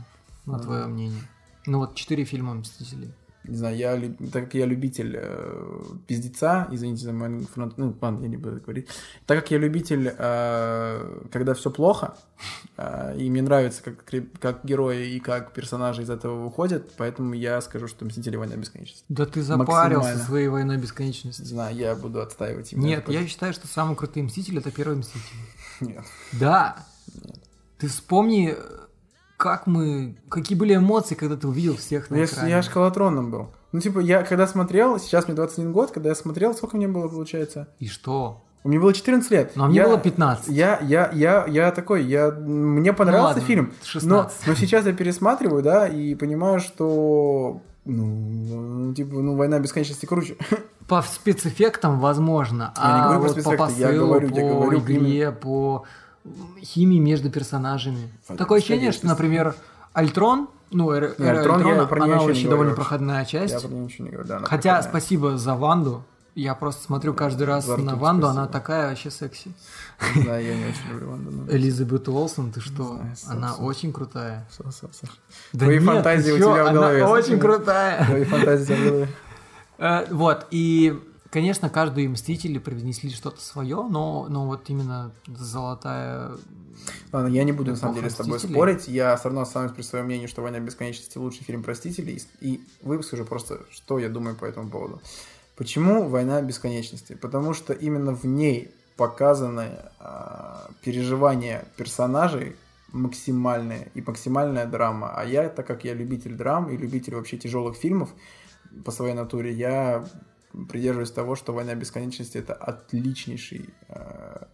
на Мгм. твое мнение? Ну вот четыре фильма Мстителей. Не знаю, я, так как я любитель э, пиздеца, извините за мой фронт, ну, ладно, я не буду говорить. Так как я любитель, э, когда все плохо, э, и мне нравится, как, как герои и как персонажи из этого выходят, поэтому я скажу, что Мстители Война Бесконечности. Да ты запарился своей войной бесконечности. Знаю, я буду отстаивать именно Нет, я считаю, что самый крутой Мститель это первый Мститель. Нет. Да. Ты вспомни, как мы, какие были эмоции, когда ты увидел всех на Ну, Я, экране. я шкалатроном был. Ну, типа, я когда смотрел, сейчас мне 21 год, когда я смотрел, сколько мне было, получается? И что? Мне было 14 лет. Ну, а мне Я- было 15. Я, я, я, я такой, я, мне понравился ладно, фильм, но, 16. но сейчас я пересматриваю, да, и понимаю, что, ну, типа, ну, «Война бесконечности» круче. По спецэффектам, возможно, Я не а говорю про вот по спецэффекты, я посылу, говорю- я по говорю игре, именно- по химии между персонажами. Фантастическая Такое ощущение, что, например, Альтрон, ну, эра, Альтрон, я Альтрона, про неё она ничего не очень говорю довольно вообще. проходная часть. Я про неё ничего не говорю, да, она Хотя проходная. спасибо за Ванду. Я просто смотрю каждый раз на Ванду, спасибо. она такая вообще секси. Да, я не очень люблю Ванду. но- Элизабет Уолсон, ты что? знаю, она Саш. очень крутая. Саш, Саш. Да Твои нет, фантазии у тебя в Она голове. очень слушай. крутая. Твои фантазии в голове. Вот, и, конечно, каждый Мстители привнесли что-то свое, но, но вот именно золотая... Ладно, я не буду на самом деле с тобой спорить. Я все равно останусь при своем мнении, что «Война бесконечности» лучший фильм «Простители». И, и выскажу просто, что я думаю по этому поводу. Почему «Война бесконечности»? Потому что именно в ней показаны а, переживания персонажей максимальные и максимальная драма. А я, так как я любитель драм и любитель вообще тяжелых фильмов по своей натуре, я придерживаюсь того, что «Война бесконечности» — это отличнейший а,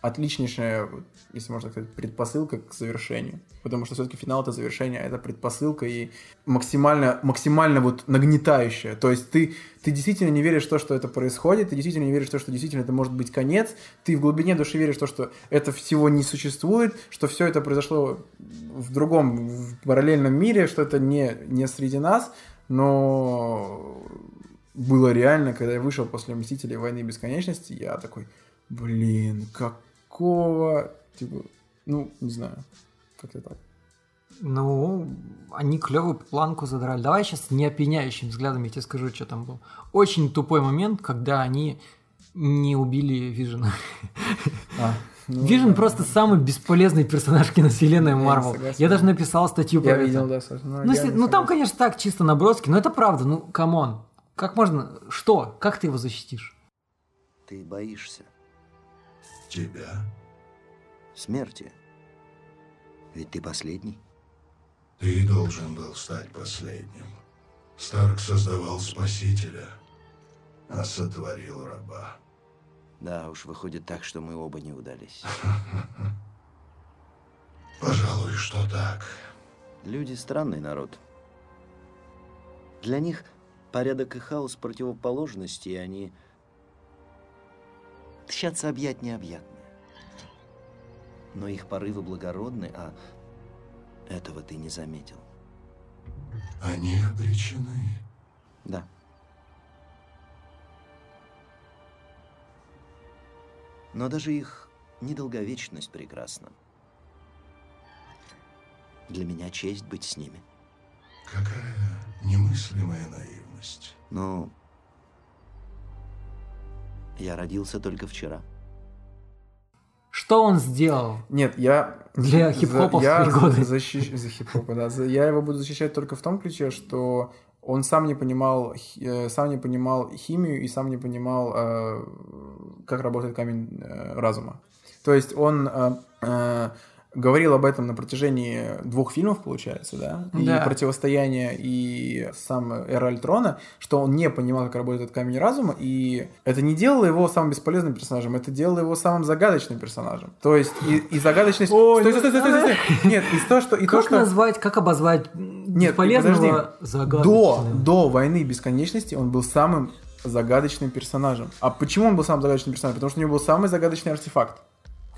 отличнейшая, если можно сказать, предпосылка к завершению. Потому что все-таки финал это завершение, а это предпосылка и максимально, максимально вот нагнетающая. То есть ты, ты действительно не веришь в то, что это происходит, ты действительно не веришь в то, что действительно это может быть конец, ты в глубине души веришь в то, что это всего не существует, что все это произошло в другом, в параллельном мире, что это не, не среди нас, но было реально, когда я вышел после «Мстителей. Войны бесконечности», я такой, блин, какого, типа, ну, не знаю, как-то так. Ну, они клевую планку задрали. Давай сейчас не опьяняющим взглядом я тебе скажу, что там был. Очень тупой момент, когда они не убили Вижена. А, ну Вижен да, просто самый бесполезный персонаж киновселенной Марвел. Я даже написал статью про Я это. видел, да, Ну, если- не ну, там, конечно, так, чисто наброски, но это правда. Ну, come on. Как можно... Что? Как ты его защитишь? Ты боишься Тебя? смерти. Ведь ты последний. Ты должен был стать последним. Старк создавал спасителя, а сотворил раба. Да уж, выходит так, что мы оба не удались. Пожалуй, что так. Люди странный народ. Для них порядок и хаос противоположности, и они тщатся объять необъятное. Но их порывы благородны, а этого ты не заметил. Они обречены. Да. Но даже их недолговечность прекрасна. Для меня честь быть с ними. Какая немыслимая наивность. Но я родился только вчера. Что он сделал? Нет, я... Для за- хип-хоповской я годы. защищ- За хип-хопа, да. За- Я его буду защищать только в том ключе, что он сам не понимал, э, сам не понимал химию и сам не понимал, э, как работает камень э, разума. То есть он э, э, говорил об этом на протяжении двух фильмов, получается, да? И Да. противостояние, и сам Эра Альтрона, что он не понимал, как работает камень разума, и это не делало его самым бесполезным персонажем, это делало его самым загадочным персонажем. То есть и, и загадочность... Ой, Стой, стой, стой, стой, стой, стой. Нет, и то, что... И то, Как что... назвать, как обозвать Нет, бесполезного загадочным? До, до войны бесконечности он был самым загадочным персонажем. А почему он был самым загадочным персонажем? Потому что у него был самый загадочный артефакт.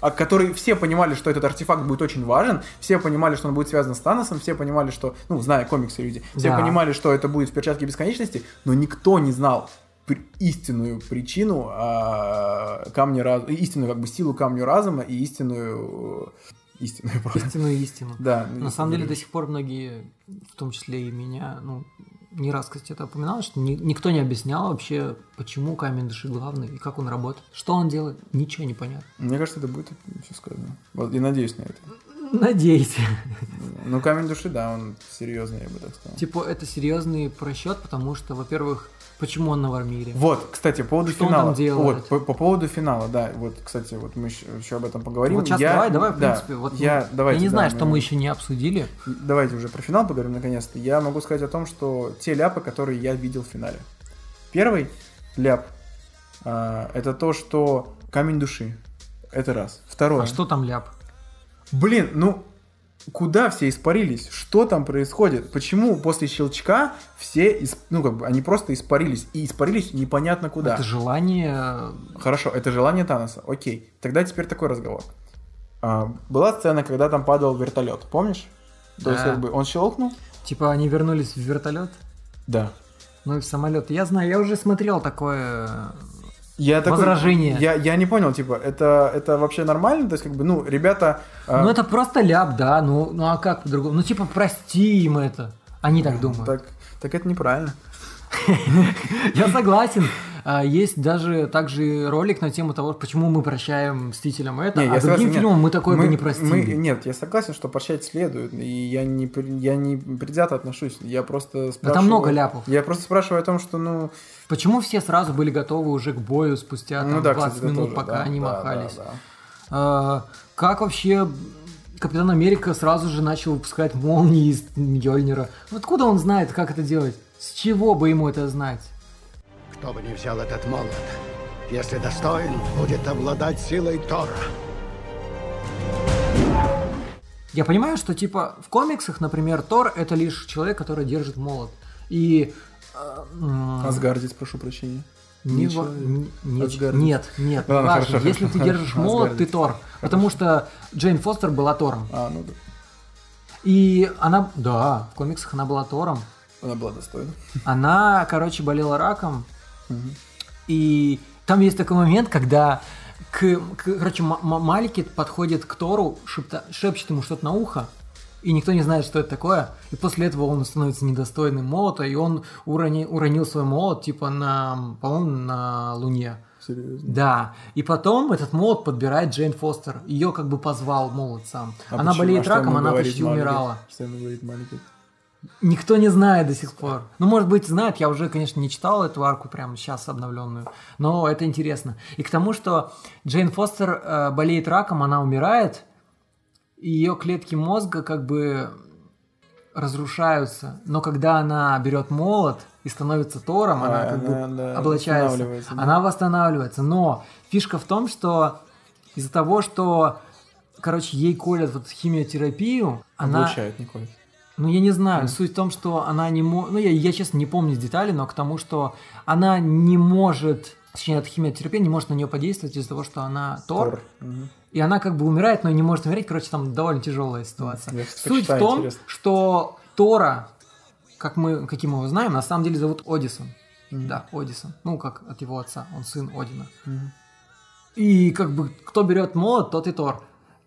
А который все понимали, что этот артефакт будет очень важен, все понимали, что он будет связан с Таносом, все понимали, что, ну, зная комиксы люди, все Да. понимали, что это будет в перчатке бесконечности, но никто не знал истинную причину а, камня раз... истинную как бы силу камню разума и истинную истинную просто. Истинную истину. Да. На самом деле до сих пор многие, в том числе и меня, ну, не раз, кстати, это упоминал, что ни- никто не объяснял вообще, почему камень души главный и как он работает. Что он делает, ничего не понятно. Мне кажется, это будет все сказано. Вот, и надеюсь на это. Надеюсь. Ну, камень души, да, он серьезный, я бы так сказал. Типа, это серьезный просчет, потому что, во-первых, почему он на Вармире? Вот, кстати, по поводу Что он финала. там делает? Вот, по, по поводу финала, да. Вот, кстати, вот мы еще, еще об этом поговорим. Вот сейчас Я- давай, давай, в да, принципе. Вот я, ну, давайте, я не да, знаю, что мы еще не обсудили. Давайте уже про финал поговорим наконец-то. Я могу сказать о том, что те ляпы, которые я видел в финале. Первый ляп а, это то, что камень души. Это раз. Второе. А что там ляп? Блин, ну куда все испарились? Что там происходит? Почему после щелчка все, ис- ну как бы, они просто испарились и испарились непонятно куда? Это желание... Хорошо, это желание Таноса. Окей. Тогда теперь такой разговор. А, была сцена, когда там падал вертолет, помнишь? То есть Да. как бы он щелкнул? Типа они вернулись в вертолет? Да. Ну и в самолет. Я знаю, я уже смотрел такое Я такой- возражение. я, я не понял, типа, это, это вообще нормально? То есть, как бы, ну, ребята... а, Ну это просто ляп, да. Ну, ну а как по-другому? Ну типа прости им это. Они так думают. Так, так это неправильно. Я согласен. А, Есть даже также ролик на тему того, почему мы прощаем Мстителям это, Не, а другим согласен, фильмам нет. мы такое бы не простили. мы- нет, я согласен, что прощать следует, и я не, я не предвзято отношусь, я просто спрашиваю... много ляпов. Я просто спрашиваю о том, что, ну... Почему все сразу были готовы уже к бою спустя там, Ну да, 20 кстати, минут, тоже, пока да, они да, махались? да, да. А, как вообще Капитан Америка сразу же начал выпускать молнии из Мьёльнира? Откуда он знает, как это делать? С чего бы ему это знать? Кто бы ни взял этот молот, если достоин, будет обладать силой Тора. Я понимаю, что типа в комиксах, например, Тор это лишь человек, который держит молот. И... э, м, Асгардец, прошу прощения. Не не- Асгардец. нет, нет, Ладно, важно. хорошо, Если ты хорошо, держишь хорошо, молот, ты. Тор. Потому что Джейн Фостер была Тором. А, ну да. И она, да, в комиксах она была Тором. Она была достойна. Она, короче, болела раком. И там есть такой момент, когда к, к- короче, Ма- Ма- Маликит подходит к Тору, шепта- шепчет ему что-то на ухо, и никто не знает, что это такое. И после этого он становится недостойным молота, и он урони- уронил свой молот, типа, на, по-моему, на Луне. Серьезно? Да. И потом этот молот подбирает Джейн Фостер. Ее как бы позвал молот сам. А она почему? болеет А раком, она почти умирала. Что ему говорит Маликит? Никто не знает до сих пор. Ну, может быть, знает. Я уже, конечно, не читал эту арку прямо сейчас обновленную. Но это интересно. И к тому, что Джейн Фостер э, болеет раком, она умирает, и ее клетки мозга как бы разрушаются. Но когда она берет молот и становится Тором, она А, как бы она, да, облачается. восстанавливается, да. Она восстанавливается. Но фишка в том, что из-за того, что, короче, ей колят вот химиотерапию, она... Облучает, Николь. Ну, я не знаю. Суть в том, что она не может... Ну, я, я, честно, не помню детали, но к тому, что она не может... Точнее, эта химиотерапия не может на нее подействовать из-за того, что она Тор. Тор. Мгм. И она как бы умирает, но не может умереть. Короче, там довольно тяжелая ситуация. Я Суть в том, интересно. что Тора, как мы, каким мы его знаем, на самом деле зовут Одисон. Да, Одисон. Ну, как от его отца. Он сын Одина. Мгм. И как бы кто берет молот, тот и Тор.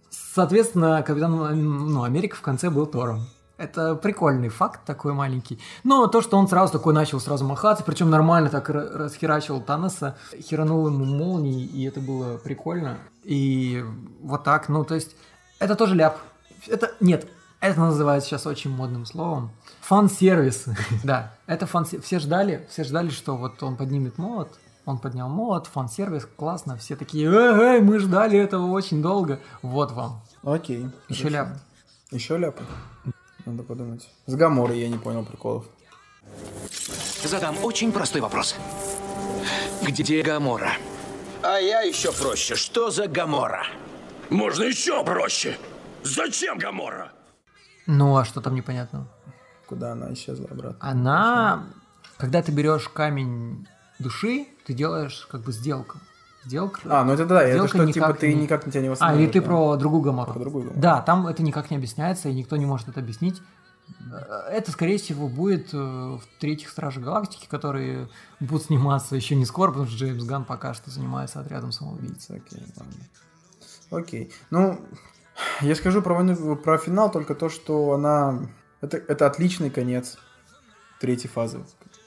Соответственно, капитан ну, Америка в конце был Тором. Это прикольный факт такой маленький. Но то, что он сразу такой начал сразу махаться, причем нормально так ра- расхерачивал Таноса, херанул ему молнией, и это было прикольно. И вот так, ну то есть, это тоже ляп. Это, нет, это называется сейчас очень модным словом. Фан-сервис. да, это фан Все ждали, все ждали, что вот он поднимет молот, он поднял молот, фан-сервис, классно. Все такие, эй, мы ждали этого очень долго. Вот вам. Окей. Еще ляп. Еще ляпы? Надо подумать. С Гаморой я не понял приколов. Задам очень простой вопрос. Где Гамора? А я еще проще. Что за Гамора? Можно еще проще. Зачем Гамора? Ну, а что там непонятного? Куда она исчезла обратно? Она, когда ты берешь камень души, ты делаешь как бы сделку. Сделка. А, ну это да, это что, типа, ты не- никак на тебя не А, или ты да? про другую Гамору. Про другую Гамору. Да, там это никак не объясняется, и никто не может это объяснить. Это, скорее всего, будет э, в третьих Стражах Галактики, которые будут сниматься еще не скоро, потому что Джеймс Ган пока что занимается отрядом самоубийц. Окей, ладно. Окей. Ну, я скажу про войну, про финал только то, что она... Это, это отличный конец третьей фазы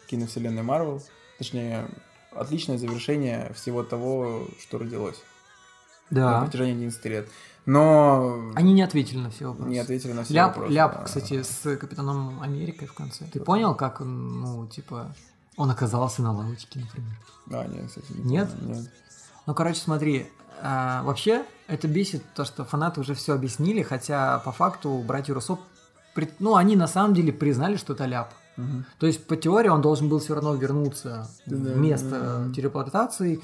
киновселенной Марвел. Точнее, отличное завершение всего того, что родилось. Да. На протяжении 11 лет. Но... Они не ответили на все вопросы. Не ответили на все ляп, вопросы, Ляп, да. кстати, с Капитаном Америкой в конце. Ты понял, как он, ну, типа, он оказался на лавочке, например? А, нет, кстати, не Нет? понял, нет. Ну, короче, смотри, а, вообще это бесит то, что фанаты уже все объяснили, хотя по факту братья Руссо, пред- ну, они на самом деле признали, что это ляп. Мгм. То есть, по теории, он должен был все равно вернуться Да, в место да. телепортации,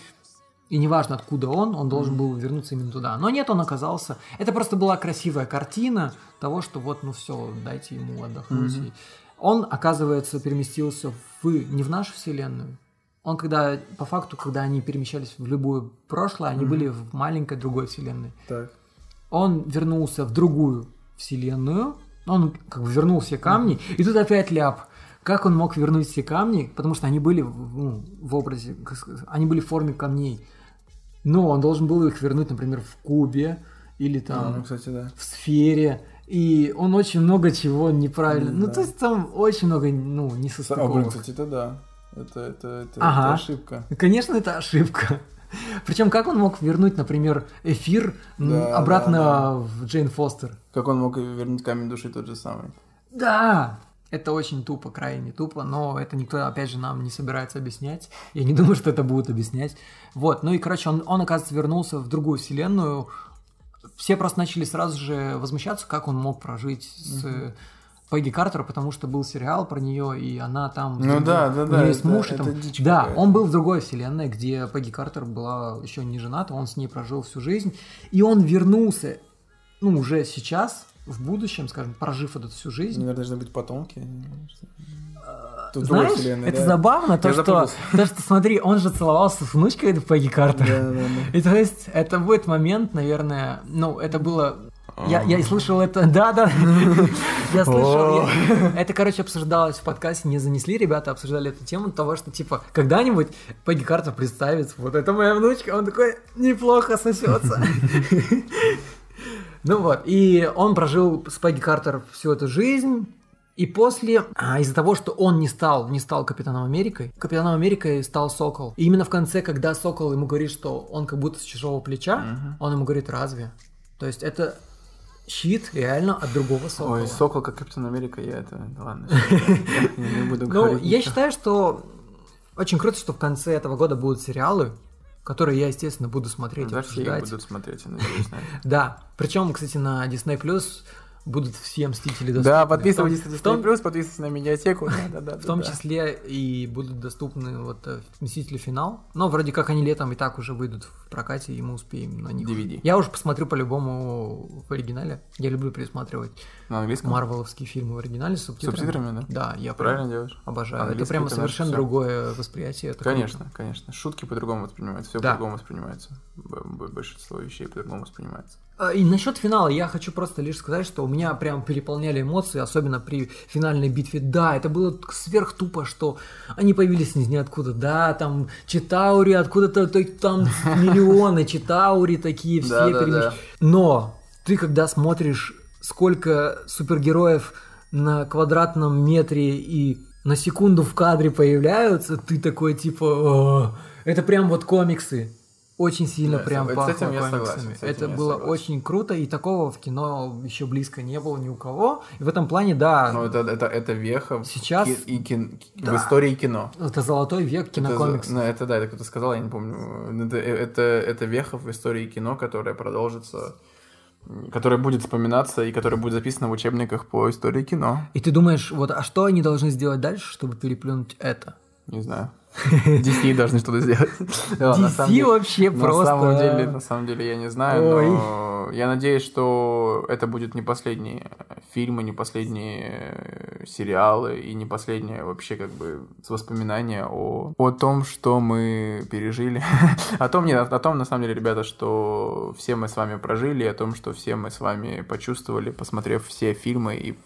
и неважно, откуда он, он должен был вернуться именно туда. Но нет, он оказался... Это просто была красивая картина того, что вот, ну все, дайте ему отдохнуть. И Он, оказывается, переместился в... не в нашу вселенную. Он когда, по факту, когда они перемещались в любое прошлое, они Мгм. были в маленькой другой вселенной. Так. Он вернулся в другую вселенную, он как бы вернул все камни, и тут опять ляп. Как он мог вернуть все камни? Потому что они были в, ну, в образе, они были в форме камней. Но он должен был их вернуть, например, в кубе или там А, ну, кстати, да. в сфере. И он очень много чего неправильно. Ну, Да. то есть там очень много, ну, О, блин, несостыковок. кстати, это да. Это, это, это, Ага. это ошибка. Конечно, это ошибка. Причем как он мог вернуть, например, эфир Да, обратно да, да. в Джейн Фостер? Как он мог вернуть камень души тот же самый? Да! Это очень тупо, крайне тупо, но это никто, опять же, нам не собирается объяснять. Я не думаю, что это будут объяснять. Вот, ну и, короче, он, он оказывается, вернулся в другую вселенную. Все просто начали сразу же возмущаться, как он мог прожить с э, Пегги Картер, потому что был сериал про нее, и она там... Ну да, да, у да, неё есть это- муж, это там- дичь Да, он был в другой вселенной, где Пегги Картер была еще не жената, он с ней прожил всю жизнь, и он вернулся, ну, уже сейчас, в будущем, скажем, прожив эту всю жизнь, Наверное, должны быть потомки. Тут другой знаешь, вселенной, это да. забавно, то Я что, то, что, смотри, он же целовался с внучкой этой Пегги Картер. Да, да, да. И то есть, это будет момент, наверное, ну, это было... Я, я и слышал это, да, да, я слышал, я- это, короче, обсуждалось в подкасте, не занесли, ребята обсуждали эту тему того, что, типа, когда-нибудь Пегги Картер представится, вот это моя внучка, он такой, неплохо сосется. Ну вот, и он прожил с Пегги Картер всю эту жизнь, и после, а, из-за того, что он не стал, не стал Капитаном Америкой, Капитаном Америкой стал Сокол. И именно в конце, когда Сокол ему говорит, что он как будто с чужого плеча, Мгм. он ему говорит, разве? То есть это щит реально от другого Сокола. Ой, Сокол как Капитан Америка, я это... Ладно, я не буду Ну, говорить я ничего. считаю, что очень круто, что в конце этого года будут сериалы, которые я, естественно, буду смотреть и Да, все их обсуждать. будут смотреть, я надеюсь. Да, причем, кстати, на Disney Plus будут все Мстители доступны. Да, подписывайтесь на том- Disney+, подписывайтесь на медиатеку. да, да, да, В том числе и будут доступны вот э, Мстители Финал. Но вроде как они летом и так уже выйдут в прокате, и мы успеем на них. DVD. Я уже посмотрю по-любому в оригинале. Я люблю пересматривать На английском? марвеловские фильмы в оригинале с субтитрами. субтитрами, да? Да, я Правильно делаешь. Обожаю. Это Английский прямо это совершенно наше другое восприятие. Это Конечно, круто. конечно. Шутки по-другому воспринимаются, все Да. по-другому воспринимается. Большинство вещей по-другому воспринимается. А, И насчет финала я хочу просто лишь сказать, что у меня прям переполняли эмоции, особенно при финальной битве. Да, это было сверх тупо, что они появились из ниоткуда. Да, там Читаури, откуда-то то- там миллионы Читаури такие все Да, да, да. Но ты когда смотришь, сколько супергероев на квадратном метре и на секунду в кадре появляются, ты такой типа, «О». это прям вот комиксы. Очень сильно Да, прям пахло этим я комиксами. согласен, этим это было согласен. очень круто, и такого в кино еще близко не было ни у кого. И в этом плане, да, Но это, это, это веха Сейчас- ки- и кин- Да. в истории кино. это золотой век Это, кинокомиксов. за- ну, это да, это кто-то сказал, я не помню. Это, это, это веха в истории кино, которая продолжится, которая будет вспоминаться и которая будет записана в учебниках по истории кино. И ты думаешь, вот, а что они должны сделать дальше, чтобы переплюнуть это? Не знаю. DC должны что-то сделать. На деле- вообще на просто- самом деле, на самом деле я не знаю, но я надеюсь, что это будет не последние фильмы, не последние э, сериалы и не последнее вообще как бы воспоминания о, о том, что мы пережили. о том, нет, о том, на самом деле, ребята, что все мы с вами прожили, о том, что все мы с вами почувствовали, посмотрев все фильмы и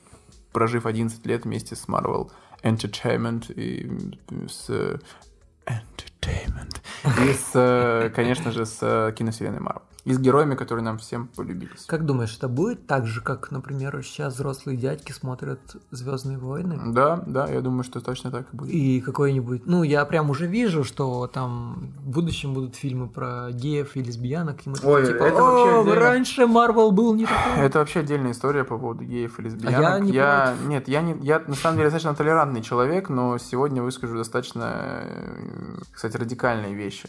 прожив 11 лет вместе с Marvel Entertainment и с э, Entertainment. И с, э, конечно же, с э, киновселенной Marvel. И с героями, которые нам всем полюбились. Как думаешь, это будет так же, как, например, сейчас взрослые дядьки смотрят Звездные войны? Да, да, я думаю, что точно так и будет. И какой-нибудь, ну, я прям уже вижу, что там в будущем будут фильмы про геев и лесбиянок, и мы такие, Ой, типа, это вообще раньше Марвел был не такой. Это вообще отдельная история по поводу геев и лесбиянок. А я не против. нет, я не, я на самом деле достаточно толерантный человек, но сегодня выскажу достаточно, э, кстати, радикальные вещи.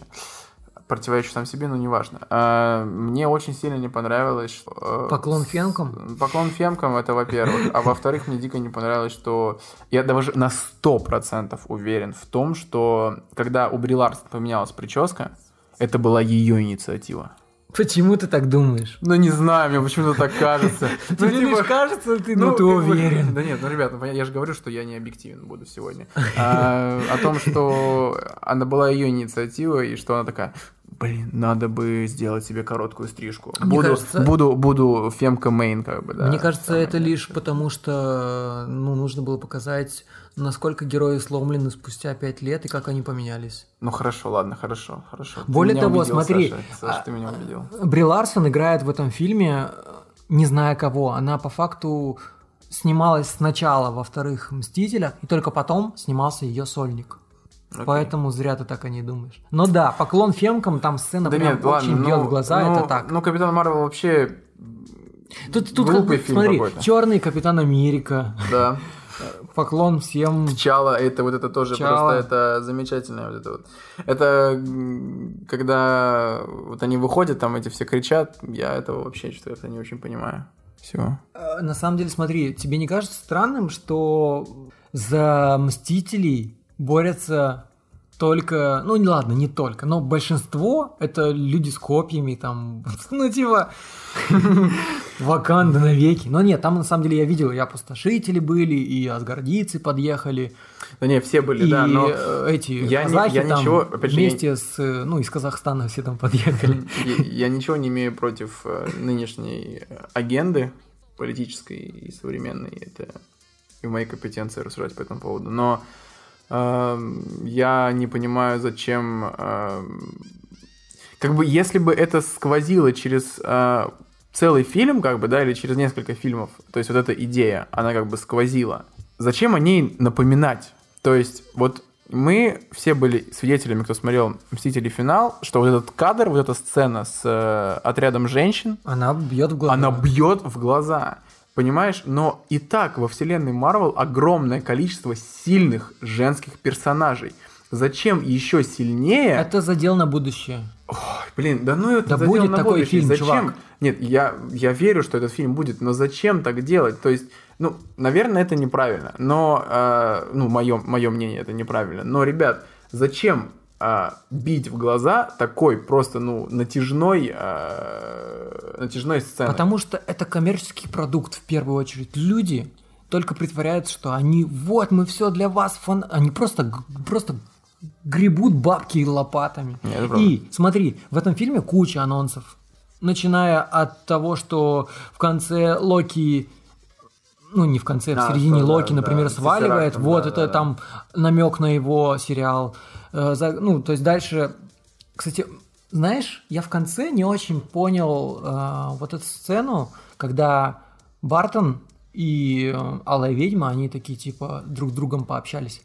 Противоречу сам себе, но неважно. А, Мне очень сильно не понравилось... что, э, Поклон фемкам? Поклон фемкам, это во-первых. А во-вторых, мне дико не понравилось, что я даже на 100% уверен в том, что когда у Бри Ларсон поменялась прическа, это была ее инициатива. Почему ты так думаешь? Ну, не знаю, мне почему-то так кажется. Тебе лишь кажется, ты- ну, ты как бы- уверен. Да нет, ну, ребят, ну, я же говорю, что я не объективен буду сегодня. А, О том, что она была ее инициатива, и что она такая, блин, надо бы сделать себе короткую стрижку. Мне Буду, кажется- буду, буду фемка мейн, как бы, да. Мне кажется, это лишь потому, что ну, нужно было показать, насколько герои сломлены спустя пять лет и как они поменялись. Ну хорошо, ладно, хорошо, хорошо. Ты Более меня того, убедил, смотри, Саша, Саша, а- ты меня убедил. Бри Ларсон играет в этом фильме, э, не зная кого. Она по факту снималась сначала во вторых «Мстителях», и только потом снимался ее сольник. Окей. Поэтому зря ты так о ней думаешь. Но да, поклон фемкам, там сцена Да прям нет, ладно, очень бьет ну, в глаза, ну, это так. Ну, Капитан Марвел вообще Тут, тут как глупый бы, фильм смотри, черный Капитан Америка. Да. Поклон всем. Чала, это вот это тоже Чала. просто это замечательное вот это вот. Это когда вот они выходят, там эти все кричат, я этого вообще что-то не очень понимаю. Все. Э, На самом деле, смотри, тебе не кажется странным, что за Мстителей борются только, ну не ладно, не только, но большинство это люди с копьями, там, ну типа Ваканда навеки. Но нет, там на самом деле я видел, и опустошители были, и асгардийцы подъехали. Да не, все были, и да, но э, эти я не- казахи я там ничего, опять же, я- вместе с, э, ну из Казахстана все там подъехали. Я, я ничего не имею против э, нынешней агенды политической и современной. Это и в моей компетенции рассуждать по этому поводу. Но я не понимаю, зачем... эм, как бы, если бы это сквозило через э, целый фильм, как бы, да, или через несколько фильмов, то есть вот эта идея, она как бы сквозила, зачем о ней напоминать? То есть вот мы все были свидетелями, кто смотрел «Мстители. Финал», что вот этот кадр, вот эта сцена с э, отрядом женщин, Она бьет в глаза. она бьет в глаза. Понимаешь? Но и так во вселенной Марвел огромное количество сильных женских персонажей. Зачем еще сильнее? Это задел на будущее. Блин, да ну это Да задел будет на такой будущее. фильм, Зачем? чувак. Нет, я, я верю, что этот фильм будет, но зачем так делать? То есть, ну, наверное, это неправильно. Но, э, ну, мое, мое мнение, это неправильно. Но, ребят, зачем э, бить в глаза такой просто, ну, натяжной, э, натяжной сценой? Потому что это коммерческий продукт в первую очередь. Люди только притворяются, что они вот мы все для вас фан, они просто просто гребут бабки лопатами. Нет. И смотри, в этом фильме куча анонсов, начиная от того, что в конце Локи ну, не в конце, в А, середине что, да, Локи, например, да, сваливает. Вот да, это да, да. там намек на его сериал. Э, ну, то есть дальше. Кстати, знаешь, я в конце не очень понял э, вот эту сцену, когда Бартон и э, Алая Ведьма, они такие типа друг с другом пообщались.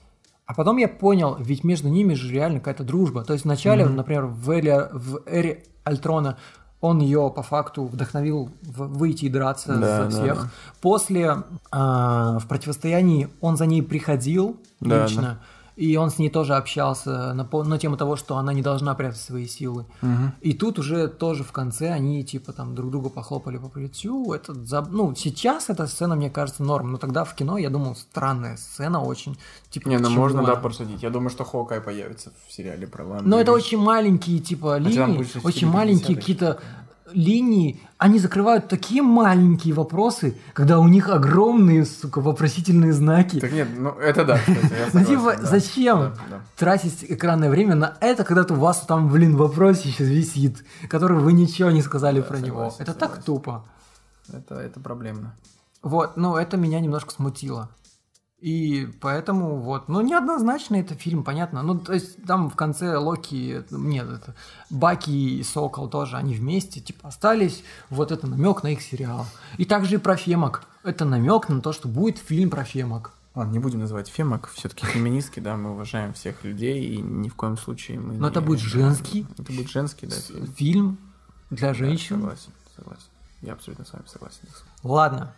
А потом я понял, ведь между ними же реально какая-то дружба. То есть вначале, Мгм. например, в эре, в эре Альтрона он ее по факту вдохновил выйти и драться Да, за да, всех. да. После а, в противостоянии он за ней приходил Да, лично. И он с ней тоже общался на, на тему того, что она не должна прятать свои силы. Мгм. И тут уже тоже в конце они типа там друг друга похлопали по плечу. Это за- ну сейчас эта сцена мне кажется норм, но тогда в кино я думал странная сцена очень. Типа Не, ну можно, да, просудить. Я думаю, что Хоукай появится в сериале про Ванду. Но это очень маленькие типа там линии, очень маленькие 50-х. какие-то линии, они закрывают такие маленькие вопросы, когда у них огромные, сука, вопросительные знаки. Так нет, ну это да, кстати, я Ну типа, да. зачем Да, да. тратить экранное время на это, когда у вас там, блин, вопрос сейчас висит, который вы ничего не сказали про него. согласен, Это так тупо. Это, это проблемно. Вот, ну это меня немножко смутило. И поэтому вот, ну неоднозначно это фильм, понятно. Ну то есть там в конце Локи, нет, это Баки и Сокол тоже, они вместе типа остались. Вот это намек на их сериал. И также и про Фемок. Это намек на то, что будет фильм про Фемок. Ладно, не будем называть фемок, все-таки феминистки, да, мы уважаем всех людей, и ни в коем случае мы Но не- это будет женский Это будет женский, да, фильм. фильм для Да, женщин. согласен, согласен. Я абсолютно с вами согласен. Ладно.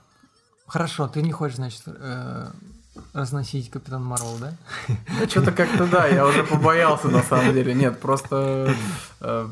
Хорошо, ты не хочешь, значит, э, разносить Капитан Марвел, да? Что-то как-то да, я уже побоялся на самом деле. Нет, просто э,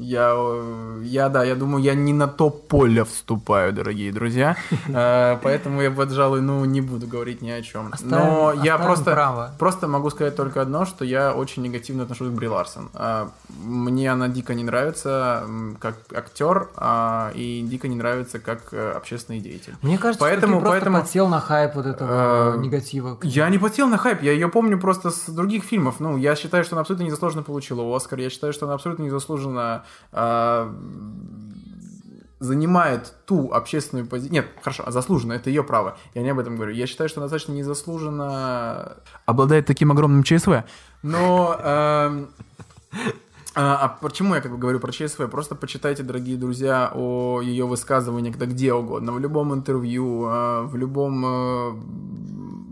я, э, я, да, я думаю, я не на то поле вступаю, дорогие друзья. Э, Поэтому я, пожалуй, ну, не буду говорить ни о чем. Но я просто, просто могу сказать только одно, что я очень негативно отношусь к Бри Ларсон. А, Мне она дико не нравится как актер, а, и дико не нравится как э, общественный деятель. Мне кажется, поэтому, что ты поэтому... подсел на хайп вот этого Э, негатива. Я не подсел на хайп, я ее помню просто с других фильмов. Ну, я считаю, что она абсолютно незаслуженно получила Оскар. Я считаю, что она абсолютно незаслуженно а, занимает ту общественную позицию. Нет, хорошо, заслуженно, это ее право. Я не об этом говорю. Я считаю, что она достаточно незаслуженно обладает таким огромным ЧСВ. Но эм, а, а почему я как бы говорю про ЧСВ? Просто почитайте, дорогие друзья, о ее высказываниях, да где угодно, в любом интервью, а, в любом э,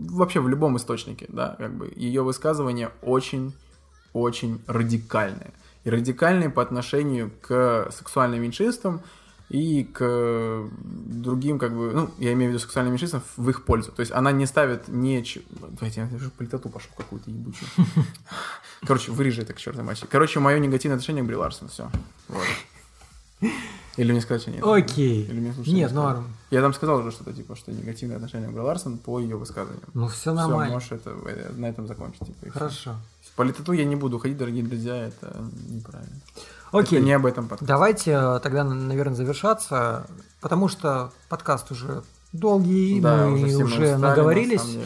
вообще в любом источнике, да, как бы ее высказывания очень, очень радикальные. И радикальные по отношению к сексуальным меньшинствам и к другим, как бы, ну, я имею в виду сексуальным меньшинствам в их пользу. То есть она не ставит не... Давайте, я уже политоту пошел какую-то ебучую. Короче, вырежи это к чертовой матери. Короче, мое негативное отношение к Бри Ларсон, все. Или мне сказать, что нет? Окей. Или мне слушать, Нет, норм. Я там сказал уже что-то, типа, что негативное отношение к Бри Ларсон по ее высказываниям. Ну, всё нормально. Всё, можешь это, э, на этом закончить. Типа, и всё. В политоту я не буду ходить, дорогие друзья, это неправильно. Окей. Это не об этом подкаст. Давайте э, тогда, наверное, завершаться, потому что подкаст уже долгий, Да, мы уже уже, устали, на наговорились. деле.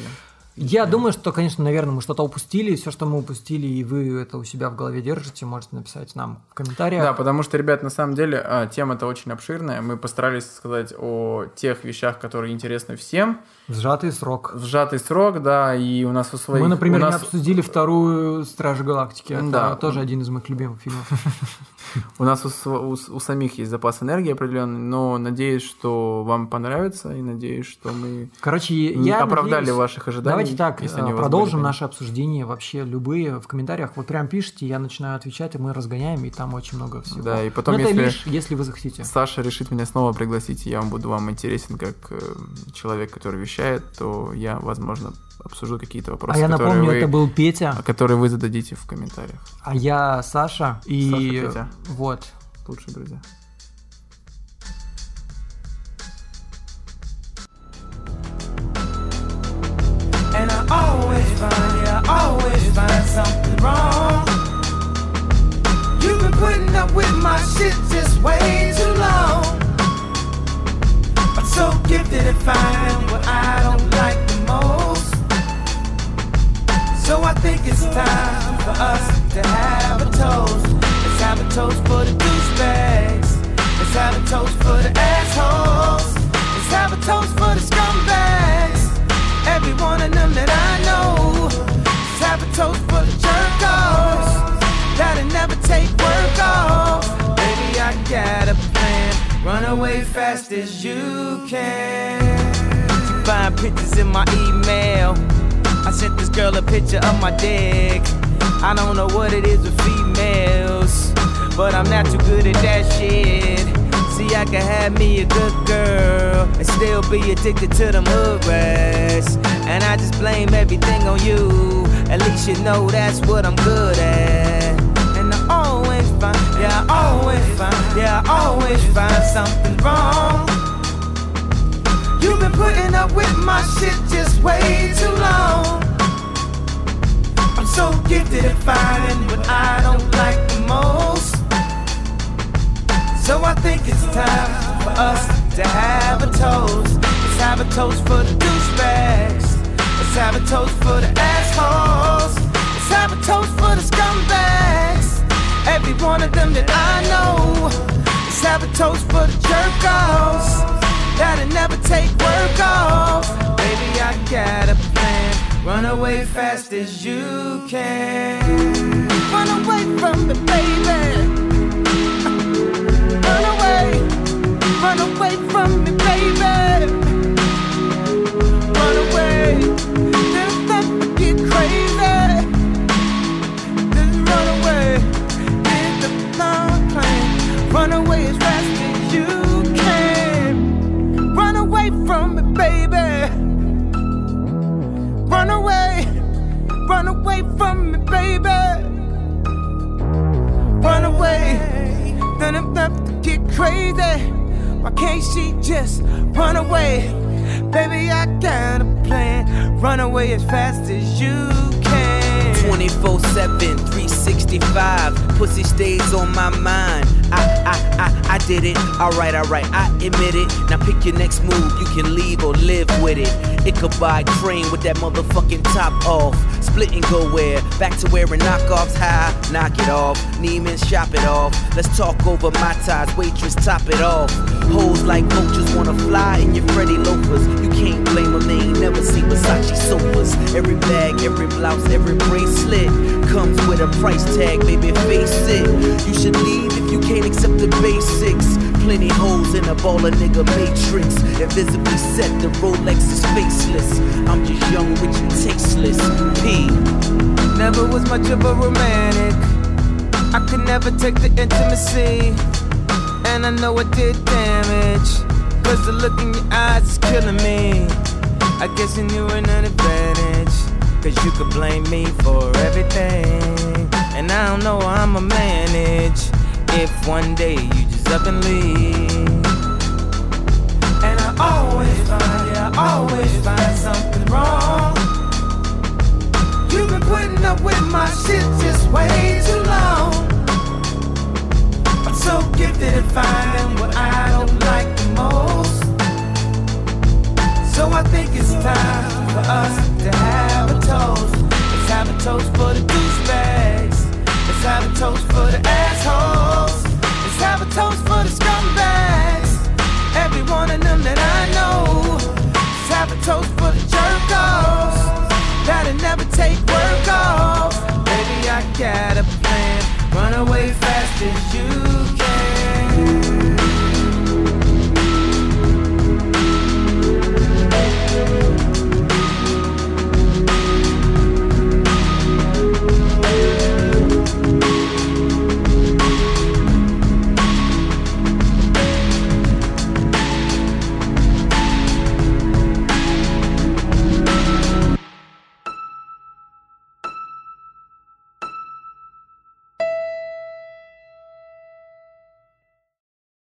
Я думаю, что, конечно, наверное, мы что-то упустили. Все, что мы упустили, и вы это у себя в голове держите, можете написать нам в комментариях. Да, потому что, ребят, на самом деле а, тема-то очень обширная. Мы постарались сказать о тех вещах, которые интересны всем. В сжатый срок. В сжатый срок, да, и у нас у своих... Мы, например, у нас... не обсудили вторую Стражи Галактики. Это Да. тоже один из моих любимых фильмов. У нас у, у у самих есть запас энергии определенный, но надеюсь, что вам понравится, и надеюсь, что мы Короче, я оправдали надеюсь- ваших ожиданий. Давайте так, если э, они вас продолжим наше обсуждение вообще любые в комментариях. Вот прям пишите, я начинаю отвечать, и мы разгоняем, и там очень много всего. Да, и потом, Но это если, лишь, если вы захотите. Саша решит меня снова пригласить, я вам буду вам интересен как э, человек, который вещает, то я, возможно, обсужу какие-то вопросы, А я которые напомню, вы- это был Петя. которые вы зададите в комментариях. А я Саша, и Саша, Петя. вот. Лучшие друзья. And I always find, yeah, I always find something wrong. You've been putting up with my shit just way too long. I'm so gifted at finding what I don't like. So I think it's time for us to have a toast. Let's have a toast for the douchebags. Let's have a toast for the assholes. Let's have a toast for the scumbags. Every one of them that I know. Let's have a toast for the jerk offs that'll never take work off. Baby, I got a plan. Run away fast as you can. You find pictures in my email. I sent this girl a picture of my dick. I don't know what it is with females, but I'm not too good at that shit. See, I can have me a good girl and still be addicted to them hood rats. And I just blame everything on you. At least you know that's what I'm good at. And I always find, yeah, I always find, yeah, I always find something wrong. You've been putting up with my shit just way too long. I'm so gifted at finding what I don't like the most. So I think it's time for us to have a toast. Let's have a toast for the douchebags. Let's have a toast for the assholes. Let's have a toast for the scumbags. Every one of them that I know. Let's have a toast for the jerk offs. That'll never take work off. Baby, I got a plan. Run away fast as you can. Run away from me, baby. Run away, run away from me, baby. From me, baby. Run away, run away from me, baby. Run away, then I'm about to get crazy. Why can't she just run away? Baby, I got a plan. Run away as fast as you can. 24 7, 365. Pussy stays on my mind. I, I, I, I did it. Alright, alright, I admit it. Now pick your next move. You can leave or live with it. Ichabod Crane with that motherfucking top off. Split and go where? Back to wearing knockoffs. High, knock it off. Neiman, shop it off. Let's talk over my ties. Waitress, top it off. Hoes like vultures wanna fly in your Freddy loafers. You can't blame them, they ain't never seen Versace sofas. Every bag, every blouse, every bracelet comes with a price tag, baby, face it. You should leave if you can't accept the basics. Plenty holes in a nigga matrix. Invisibly set, the Rolex is faceless. I'm just young, rich, and tasteless. P. Never was much of a romantic. I could never take the intimacy. And I know I did damage. Cause the look in your eyes is killing me. I guess you knew an advantage. Cause you could blame me for everything. And I don't know how I'ma manage. If one day you just up and leave. And I always find, yeah, I always find something wrong. You've been putting up with my shit just way too long. I'm so gifted at finding what I don't like the most. So I think it's time for us to have a toast. Let's have a toast for the douchebags. Have a toast for the assholes. Let's have a toast for the scumbags. Every one of them that I know. Let's have a toast for the jerk. That'll never take work off. Baby, I got a plan. Run away fast as you can.